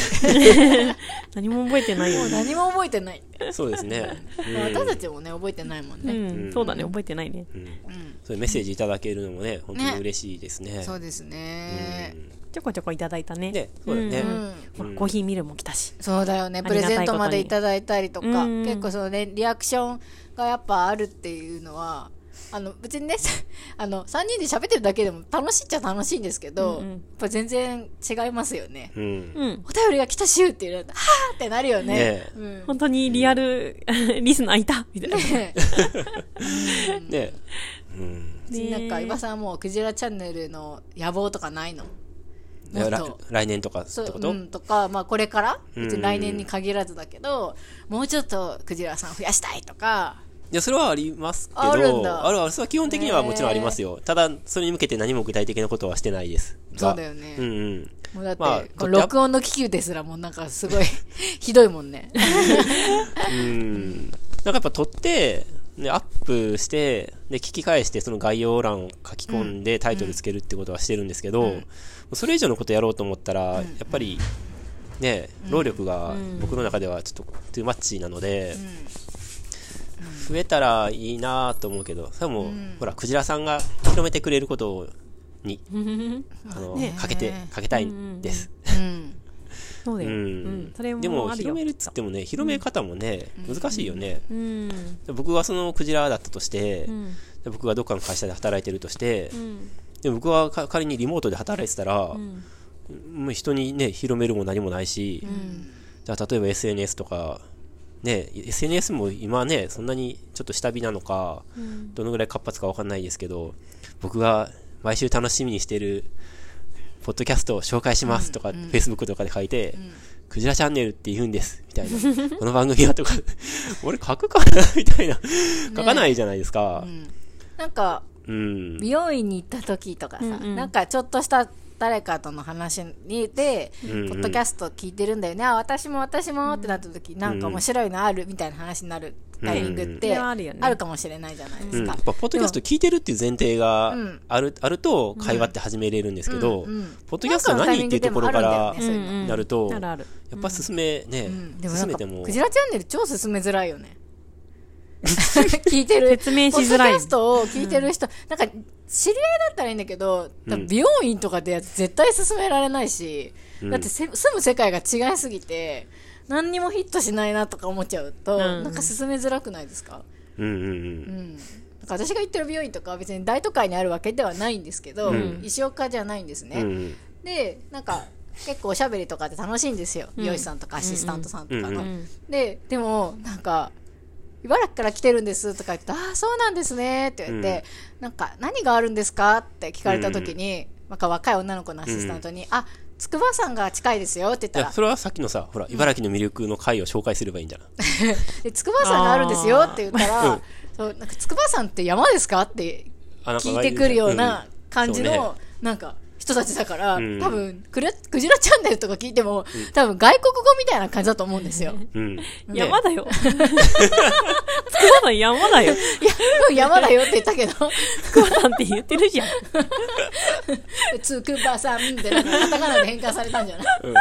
何も覚えてないよもう何も覚えてない、そうですね。うん。私たちもね覚えてないもんうね、ん、そうだね、覚えてないね。うん。うん。そういうメッセージいただけるのもね、本当に嬉しいですね。そうですね、ちょこちょこいただいたね。ね、そうだね。うんまあうん。コーヒーミルも来たし。そうだよね。プレゼントまでいただいたりとか、うん。結構そのねリアクションがやっぱあるっていうのはあの別にね あの3人で喋ってるだけでも楽しいっちゃ楽しいんですけど、うんうん。やっぱ全然違いますよね、うん。うん。お便りが来たしゅっていうはーってなるよね。ねうん。本当にリアル リスナーいたみたいな。ねね、うん。ねなん。か、伊庭さんはもう、クジラチャンネルの野望とかないの？もっらと来年とかってこと、うん、とか、まあ、これから、うん。別に来年に限らずだけど、もうちょっとクジラさん増やしたいとか、いや、それはありますけど、あるんだあるある、それは基本的にはもちろんありますよ。ただ、それに向けて何も具体的なことはしてないです。がそうだよねうんうん。もうだって、まあこの録音の機器ですらもうなんかすごい ひどいもんね。うん。なんかやっぱ撮って、で、アップして、で、聞き返して、その概要欄を書き込んでタイトルつけるってことはしてるんですけど、それ以上のことやろうと思ったら、やっぱり、ね、労力が僕の中ではちょっとトゥーマッチなので、増えたらいいなと思うけど、それはもう、ほら、クジラさんが広めてくれることに、あの、ねかけて、かけたいんです。うん。そうだよ。ううんん。それもでも。広めるっつってもね、広め方もね、難しいよね。うん。僕はそのクジラだったとして、うん。で僕がどっかの会社で働いてるとして、うん。で僕はか仮にリモートで働いてたら、うん。もう人にね、広めるも何もないし、じゃあ例えば SNS とか、ね、SNS も今ね、そんなにちょっと下火なのか、どのぐらい活発かわかんないですけど、僕が毎週楽しみにしてる、ポッドキャストを紹介しますとか、Facebook とかで書いて、クジラチャンネルって言うんです、みたいな。この番組はとか、俺書くかなみたいな。書かないじゃないですか。なんか、うん。美容院に行った時とかさ、うんうんなんかちょっとした誰かとの話にで、うんうん。ポッドキャスト聞いてるんだよね、あ私も私もってなった時、なんか面白いのあるみたいな話になるタイミングって、あるかもしれないじゃないでうん、やすかっ。ぱポッドキャスト聞いてるっていう前提がうん。ある,、あると会話って始めれるんですけど、うんうんポッドキャスト何っていうところからなるんだよねそういうの。うんうん。なると。やっぱ進めね、うん。でもなんか進めても。クジラチャンネル超進めづらいよね。聞いてる。説明しづらい。ポッドキャストを聞いてる人、なんか知り合いだったらいいんだけど、美容院とかで絶対進められないし、うん。だってせ住む世界が違いすぎて何にもヒットしないなとか思っちゃうと、うん。なんか進めづらくないですか？うんうんうん。うん。なんか私が行ってる美容院とかは別に大都会にあるわけではないんですけど、うん。石岡じゃないんですね、うんうん。でなんか結構おしゃべりとかで楽しいんですよ、美容師さんとかアシスタントさんとかの、うんうん。ででもなんか茨城から来てるんですとか言って、ああ、そうなんですねって言って、なんか、何があるんですかって聞かれた時に、なんか若い女の子のアシスタントに、あ、筑波山が近いですよって言ったら、それはさっきのさほら茨城の魅力の回を紹介すればいいんじゃない？で筑波山があるんですよって言ったら、うん。そうなんか筑波山って山ですか？って聞いてくるような感じの、なんか人たちだから、うん多分クラクジラチャンネルとか聞いても、多分外国語みたいな感じだと思うんですよ。うん、ね山だよ。筑波山山だよ。いや、うん山だよって言ったけど、筑波山って言ってるじゃん。つくばさんってなんかカタカナで変換されたんじゃない？うん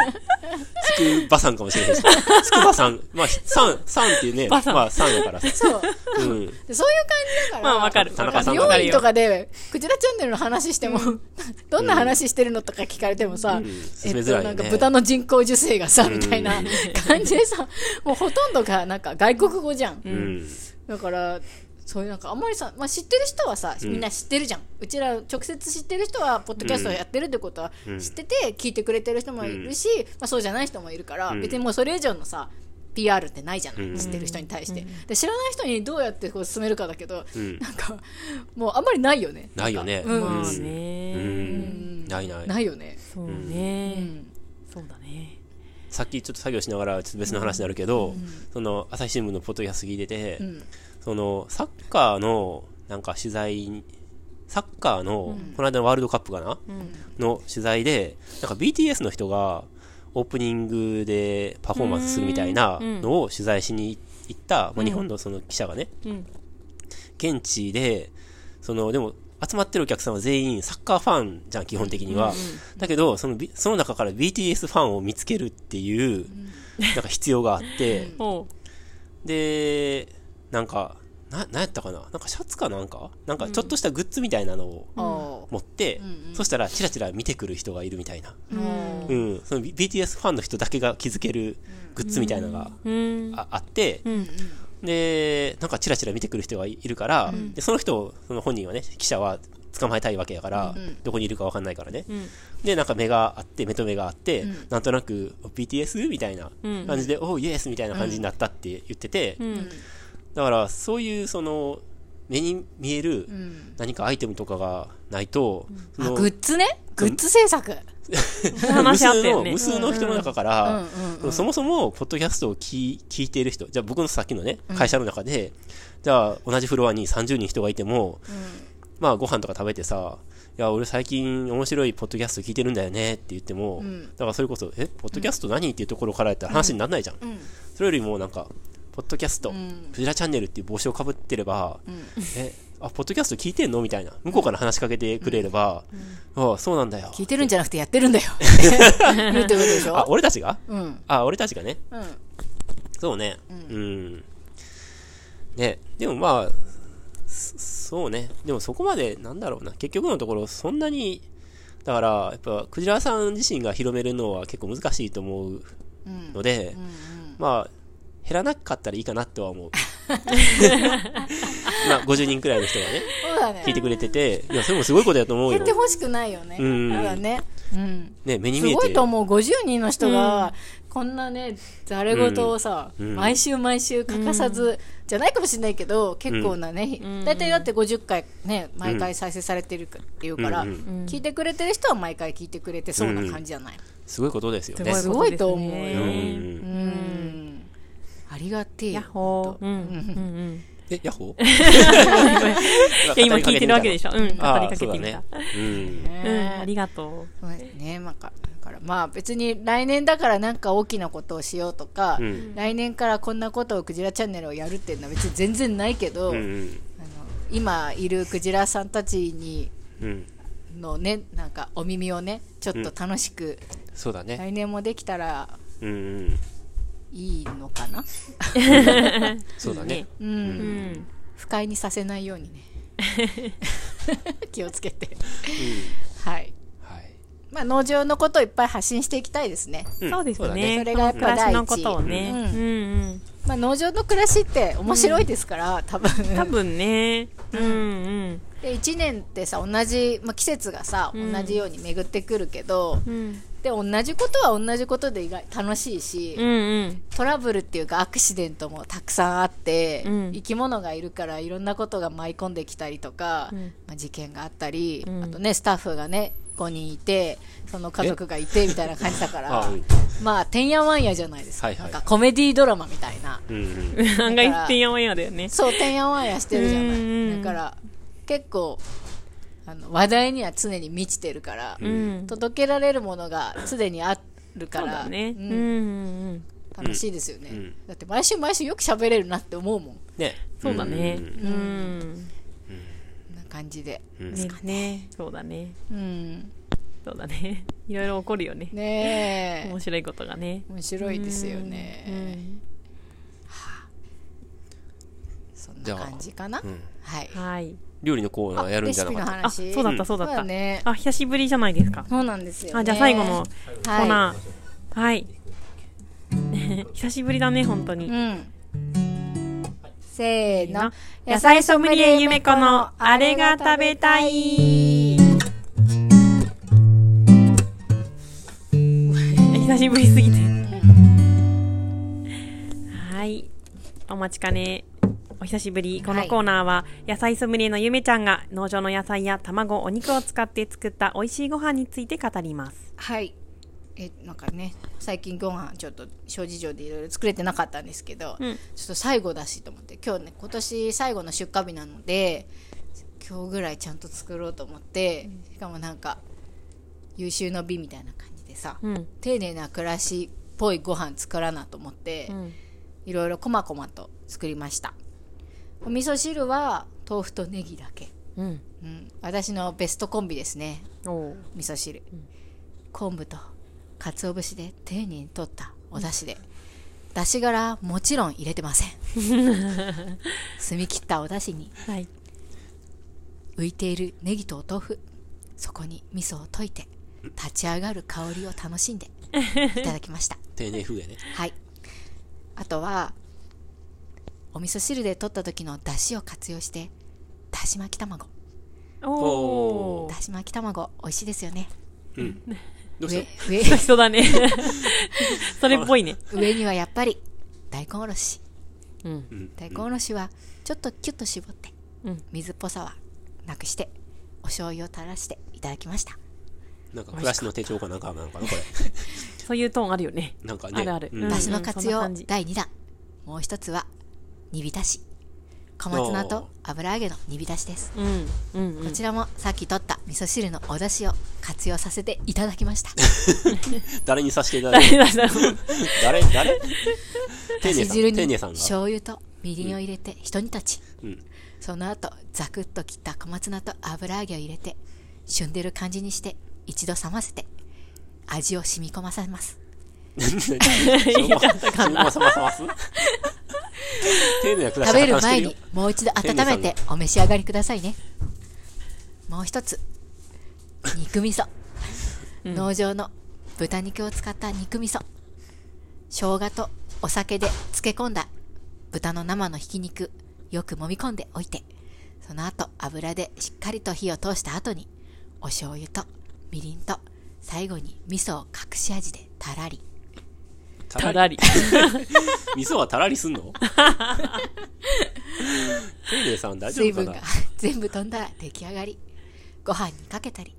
つくばさんかもしれないしつくばさんまあさんさんっていうねまあさんやからさそう。うんでそういう感じだから。まあわかる。田中さん美わかる容院とかで、クジラチャンネルの話しても、どんな話してるのとか聞かれてもさ、んえっと、進めづらいよね。なんか豚の人工授精がさ、みたいな感じでさ、もうほとんどがなんか外国語じゃん。うん。だから、そういうなんかあんまりさ、まあ、知ってる人はさ、みんな知ってるじゃん。うちら直接知ってる人は、ポッドキャストをやってるってことはうん。知ってて、聞いてくれてる人もいるし、まあ、そうじゃない人もいるから、うん。別にもうそれ以上のさ、PR ってないじゃない、うん。知ってる人に対して、で知らない人にどうやってこう進めるかだけど、うん。なんかもうあんまりないよね。ないよね。うん。まあうね。んないない。ないよね、そううね。ん。そうだね。さっきちょっと作業しながらちょっと別の話になるけど、その朝日新聞のポッドキャスト聞いてて、うん。そのサッカーのなんか取材にサッカーの、この間のワールドカップかな、の取材でなんか BTS の人がオープニングでパフォーマンスするみたいなのを取材しに行った、まあ、日本のその記者がね、うん。現地でそのでも集まってるお客さんは全員サッカーファンじゃん、基本的には。だけど、その、ビその中から BTS ファンを見つけるっていう、なんか必要があって、ほで、なんか、な、なんやったかな？なんかシャツかなんか？なんかちょっとしたグッズみたいなのをお持って、そしたらチラチラ見てくる人がいるみたいな。ーおーうん。その BTS ファンの人だけが気づけるグッズみたいなのがう。うん。ああって、うん。で、なんかチラチラ見てくる人がいるから、でその人を、その本人はね、記者は捕まえたいわけやから、どこにいるかわかんないからね。ん。で、なんか目があって、目と目があって、なんとなく、BTS? みたいなうん。感じで、おう、イエス！みたいな感じになったって言ってて、うん。だから、そういう、その、目に見えるうん。何かアイテムとかがないと、グッズね。グッズ制作 無数の、無。数の人の中から、そもそも、ポッドキャストを聞い聞いている人、じゃあ僕のさっきのね、会社の中で、じゃあ同じフロアに30人人がいても、まあご飯とか食べてさ、いや、俺最近面白いポッドキャスト聞いてるんだよねって言っても、だからそれこそ、え、ポッドキャスト何？っていうところからやったら話にならないじゃん。それよりもなんか、ポッドキャスト、クジラチャンネルっていう帽子をかぶってれば、え、あ、ポッドキャスト聞いてんの？みたいな。向こうから話しかけてくれれば、ああ、そうなんだよ。聞いてるんじゃなくてやってるんだよ 言うってことでしあ、ょ俺たちが？うんあ、俺たちがね。うんそうね。うん。ね、でもまあ、そそうね。でもそこまで、なんだろうな。結局のところ、そんなに、だから、やっぱ、クジラさん自身が広めるのは結構難しいと思うので、まあ、減らなかったらいいかなとは思う。まあ、50人くらいの人がね、そうだね。聞いてくれてて、いや、それもすごいことだと思うよ。減って。ほしくないよね。うん。そうだね。うん。ね、目にす見えて。ごいと思う50人の人がこんなねざれ言をさ、うん。毎週毎週欠かさず、じゃないかもしれないけど結構なね、大体だって50回ね毎回再生されてるっていうから、うん。うん。聞いてくれてる人は毎回聞いてくれてそうな感じじゃない、すごいことですよね。すごいと思うよ。ううん。んありがてえヤッホー。うん。うんうん。え、ヤッホー？いや、今聞いてるわけでしょ。うん。語りかけてみたそうだね。。うん。うん。ありがとそうですね、まあ、かだからまあ別に来年だからなんか大きなことをしようとか、うん来年からこんなことをクジラチャンネルをやるっていうのは別に全然ないけど、うんうん。あの今いるクジラさんたちにうん。のねなんかお耳をねちょっと楽しく、そうだね。来年もできたらうんうん。いいのかな、そうだね。うんう。うん。不快にさせないようにね 気をつけてはいはい。まあ農場のことをいっぱい発信していきたいですねんそうですね。それがやっぱ暮らし第一のことをね。うんうんうん。まあ、農場の暮らしって面白いですから、多分多分ね。うんうん。で1年ってさ同じ、まあ、季節がさ、うん。同じように巡ってくるけどうん。で同じことは同じことで意外楽しいし、うんうん。トラブルっていうかアクシデントもたくさんあって、うん。生き物がいるからいろんなことが舞い込んできたりとか、うん。まあ、事件があったり、うん。あとねスタッフがね5人いてその家族がいてみたいな感じだから まあてんやわんやじゃないですか,、はいはい。なんかコメディードラマみたいな。うんうん。案外てんやわんやだよね。そうてんやわんやしてるじゃなんいだから結構あの話題には常に満ちてるから、うん。届けられるものが常にあるかそうらだね。ううん。楽しいですよね、うんだって毎週毎週よく喋れるなって思うもんこね。そうだね。んうん。んな感じでうんねね。そうだね。うんそうだね。いろいろ起こるよね。ねえ面白いことがね。面白いですよね、うんそんな感じかな、うんはいうんはい。料理のコーナーやるんじゃなかった？あ、そうだった、そうだった。ねあ、久しぶりじゃないですか。そうなんですよ、ね、あ、じゃあ最後のコーはナー。はい。久しぶりだね、本当い、に。うんせーの野菜ソムリエゆめこのあれが食べたい。久しぶりすぎて。はい。お待ちかね。お久しぶり。このコーナーは、野菜ソムリエのゆめちゃんが農場の野菜や卵、お肉を使って作った美味しいご飯について語ります。はいえなんかね最近ご飯ちょっと諸事情でいろいろ作れてなかったんですけど、うんちょっと最後だしと思って今日ね今年最後の出荷日なので今日ぐらいちゃんと作ろうと思って、しかもなんか優秀の美みたいな感じでさ、うん。丁寧な暮らしっぽいご飯作らなと思って、うん。いろいろこまこまと作りましたお味噌汁は豆腐とネギだけ。うん。うん、私のベストコンビですね。おー味噌汁、昆布と鰹節で丁寧に取ったお出汁で、出し殻もちろん入れてません。澄み切ったお出汁に。はい。浮いているネギとお豆腐。そこに味噌を溶いて立ち上がる香りを楽しんでいただきました。丁寧風やね。はい。あとはお味噌汁で取った時の出汁を活用してだし巻き卵。おだし巻き卵美味しいですよね。うん。どうし上た？上ーそうだね。それっぽいね。上にはやっぱり大根おろし。うん。うん。大根おろしはちょっとキュッと絞って、うん。水っぽさはなくしてお醤油を垂らしていただきました。なんか暮らしの手帳かなんかなんかな、これ。そういうトーンあるよね。なんかね。あるある。うん。うんだしの活用第2弾。もう一つは煮浸し。小松菜と油揚げの煮浸しです、うんうんうん。こちらもさっき取った味噌汁のお出汁を活用させていただきました。誰にさせていただいて誰 誰？誰だ丁寧さん。し汁に丁寧さんが。醤油とみりんを入れて一煮立ち、うん。その後ザクッと切った小松菜と油揚げを入れて旬でる感じにして一度冷ませて味を染み込ませます。ます？丁寧な暮らし食べる前にもう一度温めてお召し上がりくださいね。もう一つ肉味噌、農場の豚肉を使った肉味噌。生姜とお酒で漬け込んだ豚の生のひき肉よく揉み込んでおいてその後油でしっかりと火を通した後にお醤油とみりんと最後に味噌を隠し味でたらりたらり。味噌はたらりすんの？丁寧さん大丈水分が夫かな全部飛んだら出来上がり。ご飯にかけたり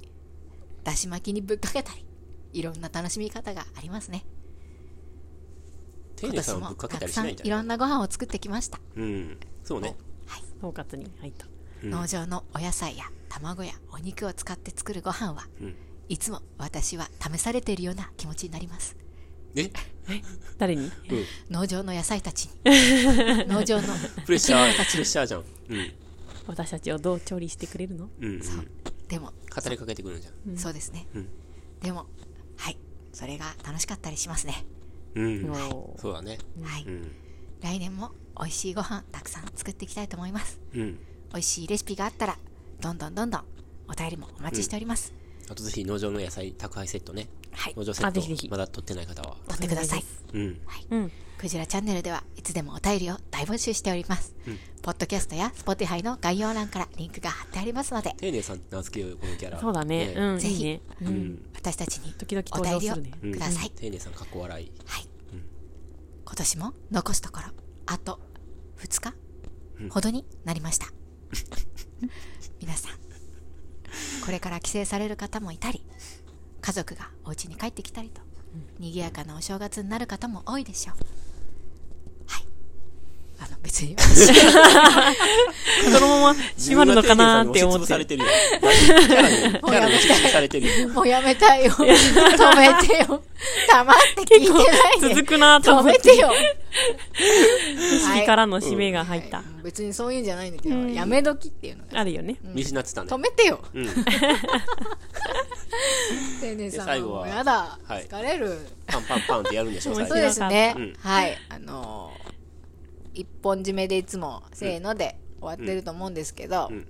だし巻きにぶっかけたりいろんな楽しみ方がありますね。今丁寧さんぶっかけたたくさんりしないんじゃない？いろんなご飯を作ってきました、うん。そうね。統括に入った。うん。農場のお野菜や卵やお肉を使って作るご飯は、うん。いつも私は試されているような気持ちになりますえ？誰に？うん。農場の野菜たちに 農場のプレッシャー、プレッシャーじゃん。うん。私たちをどう調理してくれるの？うん、うん。でも語りかけてくるんじゃん。そうですね、うんでもはいそれが楽しかったりしますね、うん。おーそうだね。はい、うん。来年も美味しいご飯たくさん作っていきたいと思いますうん。美味しいレシピがあったらどんどんどんどんお便りもお待ちしております、あとぜひ農場の野菜宅配セットね。はい。農場セッあぜひぜひ。ト、まだ取ってない方は。取ってください。うん。うん。クジラチャンネルではいつでもお便りを大募集しております、ポッドキャストや Spotify の概要欄からリンクが貼ってありますので。丁寧さん名付けようよ、このキャラ。そうだね。うんぜひ。ううん。ん。私たちに時々お便りをください、丁寧さん、かっこ笑い。はい、今年も残すところあと2日ほどになりました、皆さんこれから帰省される方もいたり家族がお家に帰ってきたりと、賑やかなお正月になる方も多いでしょう。はい。あの別に。私 このまま閉まるのかなーって思って。されてるよ。キャラに、キャラに押しつぶされてるよ。もうやめたいよ。止めてよ。黙って聞いてない。で続くなーと止思って。めてよ。次からの締めが入った。はい。別にそういうんじゃないんだけど、やめ時っていうのが。あるよね。見失ってたね。止。めてよ。うん。丁寧さんで最後はもうやだ、はい。疲れる。パンパンパンってやるんでしょ、最そう後。ですね、うん。はい。あのー一本締めでいつもせーので終わってると思うんですけど、うん。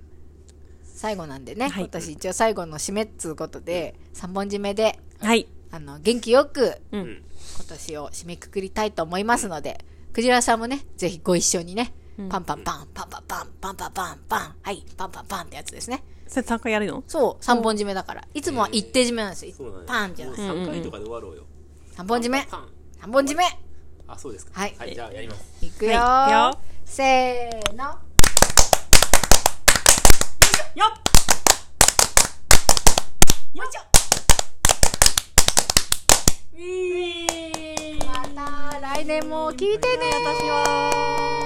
最後なんでね、はい。今年一応最後の締めっつうことで、三本締めではい。あの元気よくうん。うん。今年を締めくくりたいと思いますので、クジラさんもね、ぜひご一緒にね、パンパンパン、パンパンパン、パンパンパン、パン、はい、パンパンパンってやつですね。それ3回やるの？そう、三本締めだから。いつもは一手締めなんですよ。パンじゃない。3回とかで終わろうよ。三本締め？パン。三本締め？あ、そうですか。はいはい、じゃあやります。いくよー、はいいくよせーの。よっよいしょまた来年も聞いてねー私は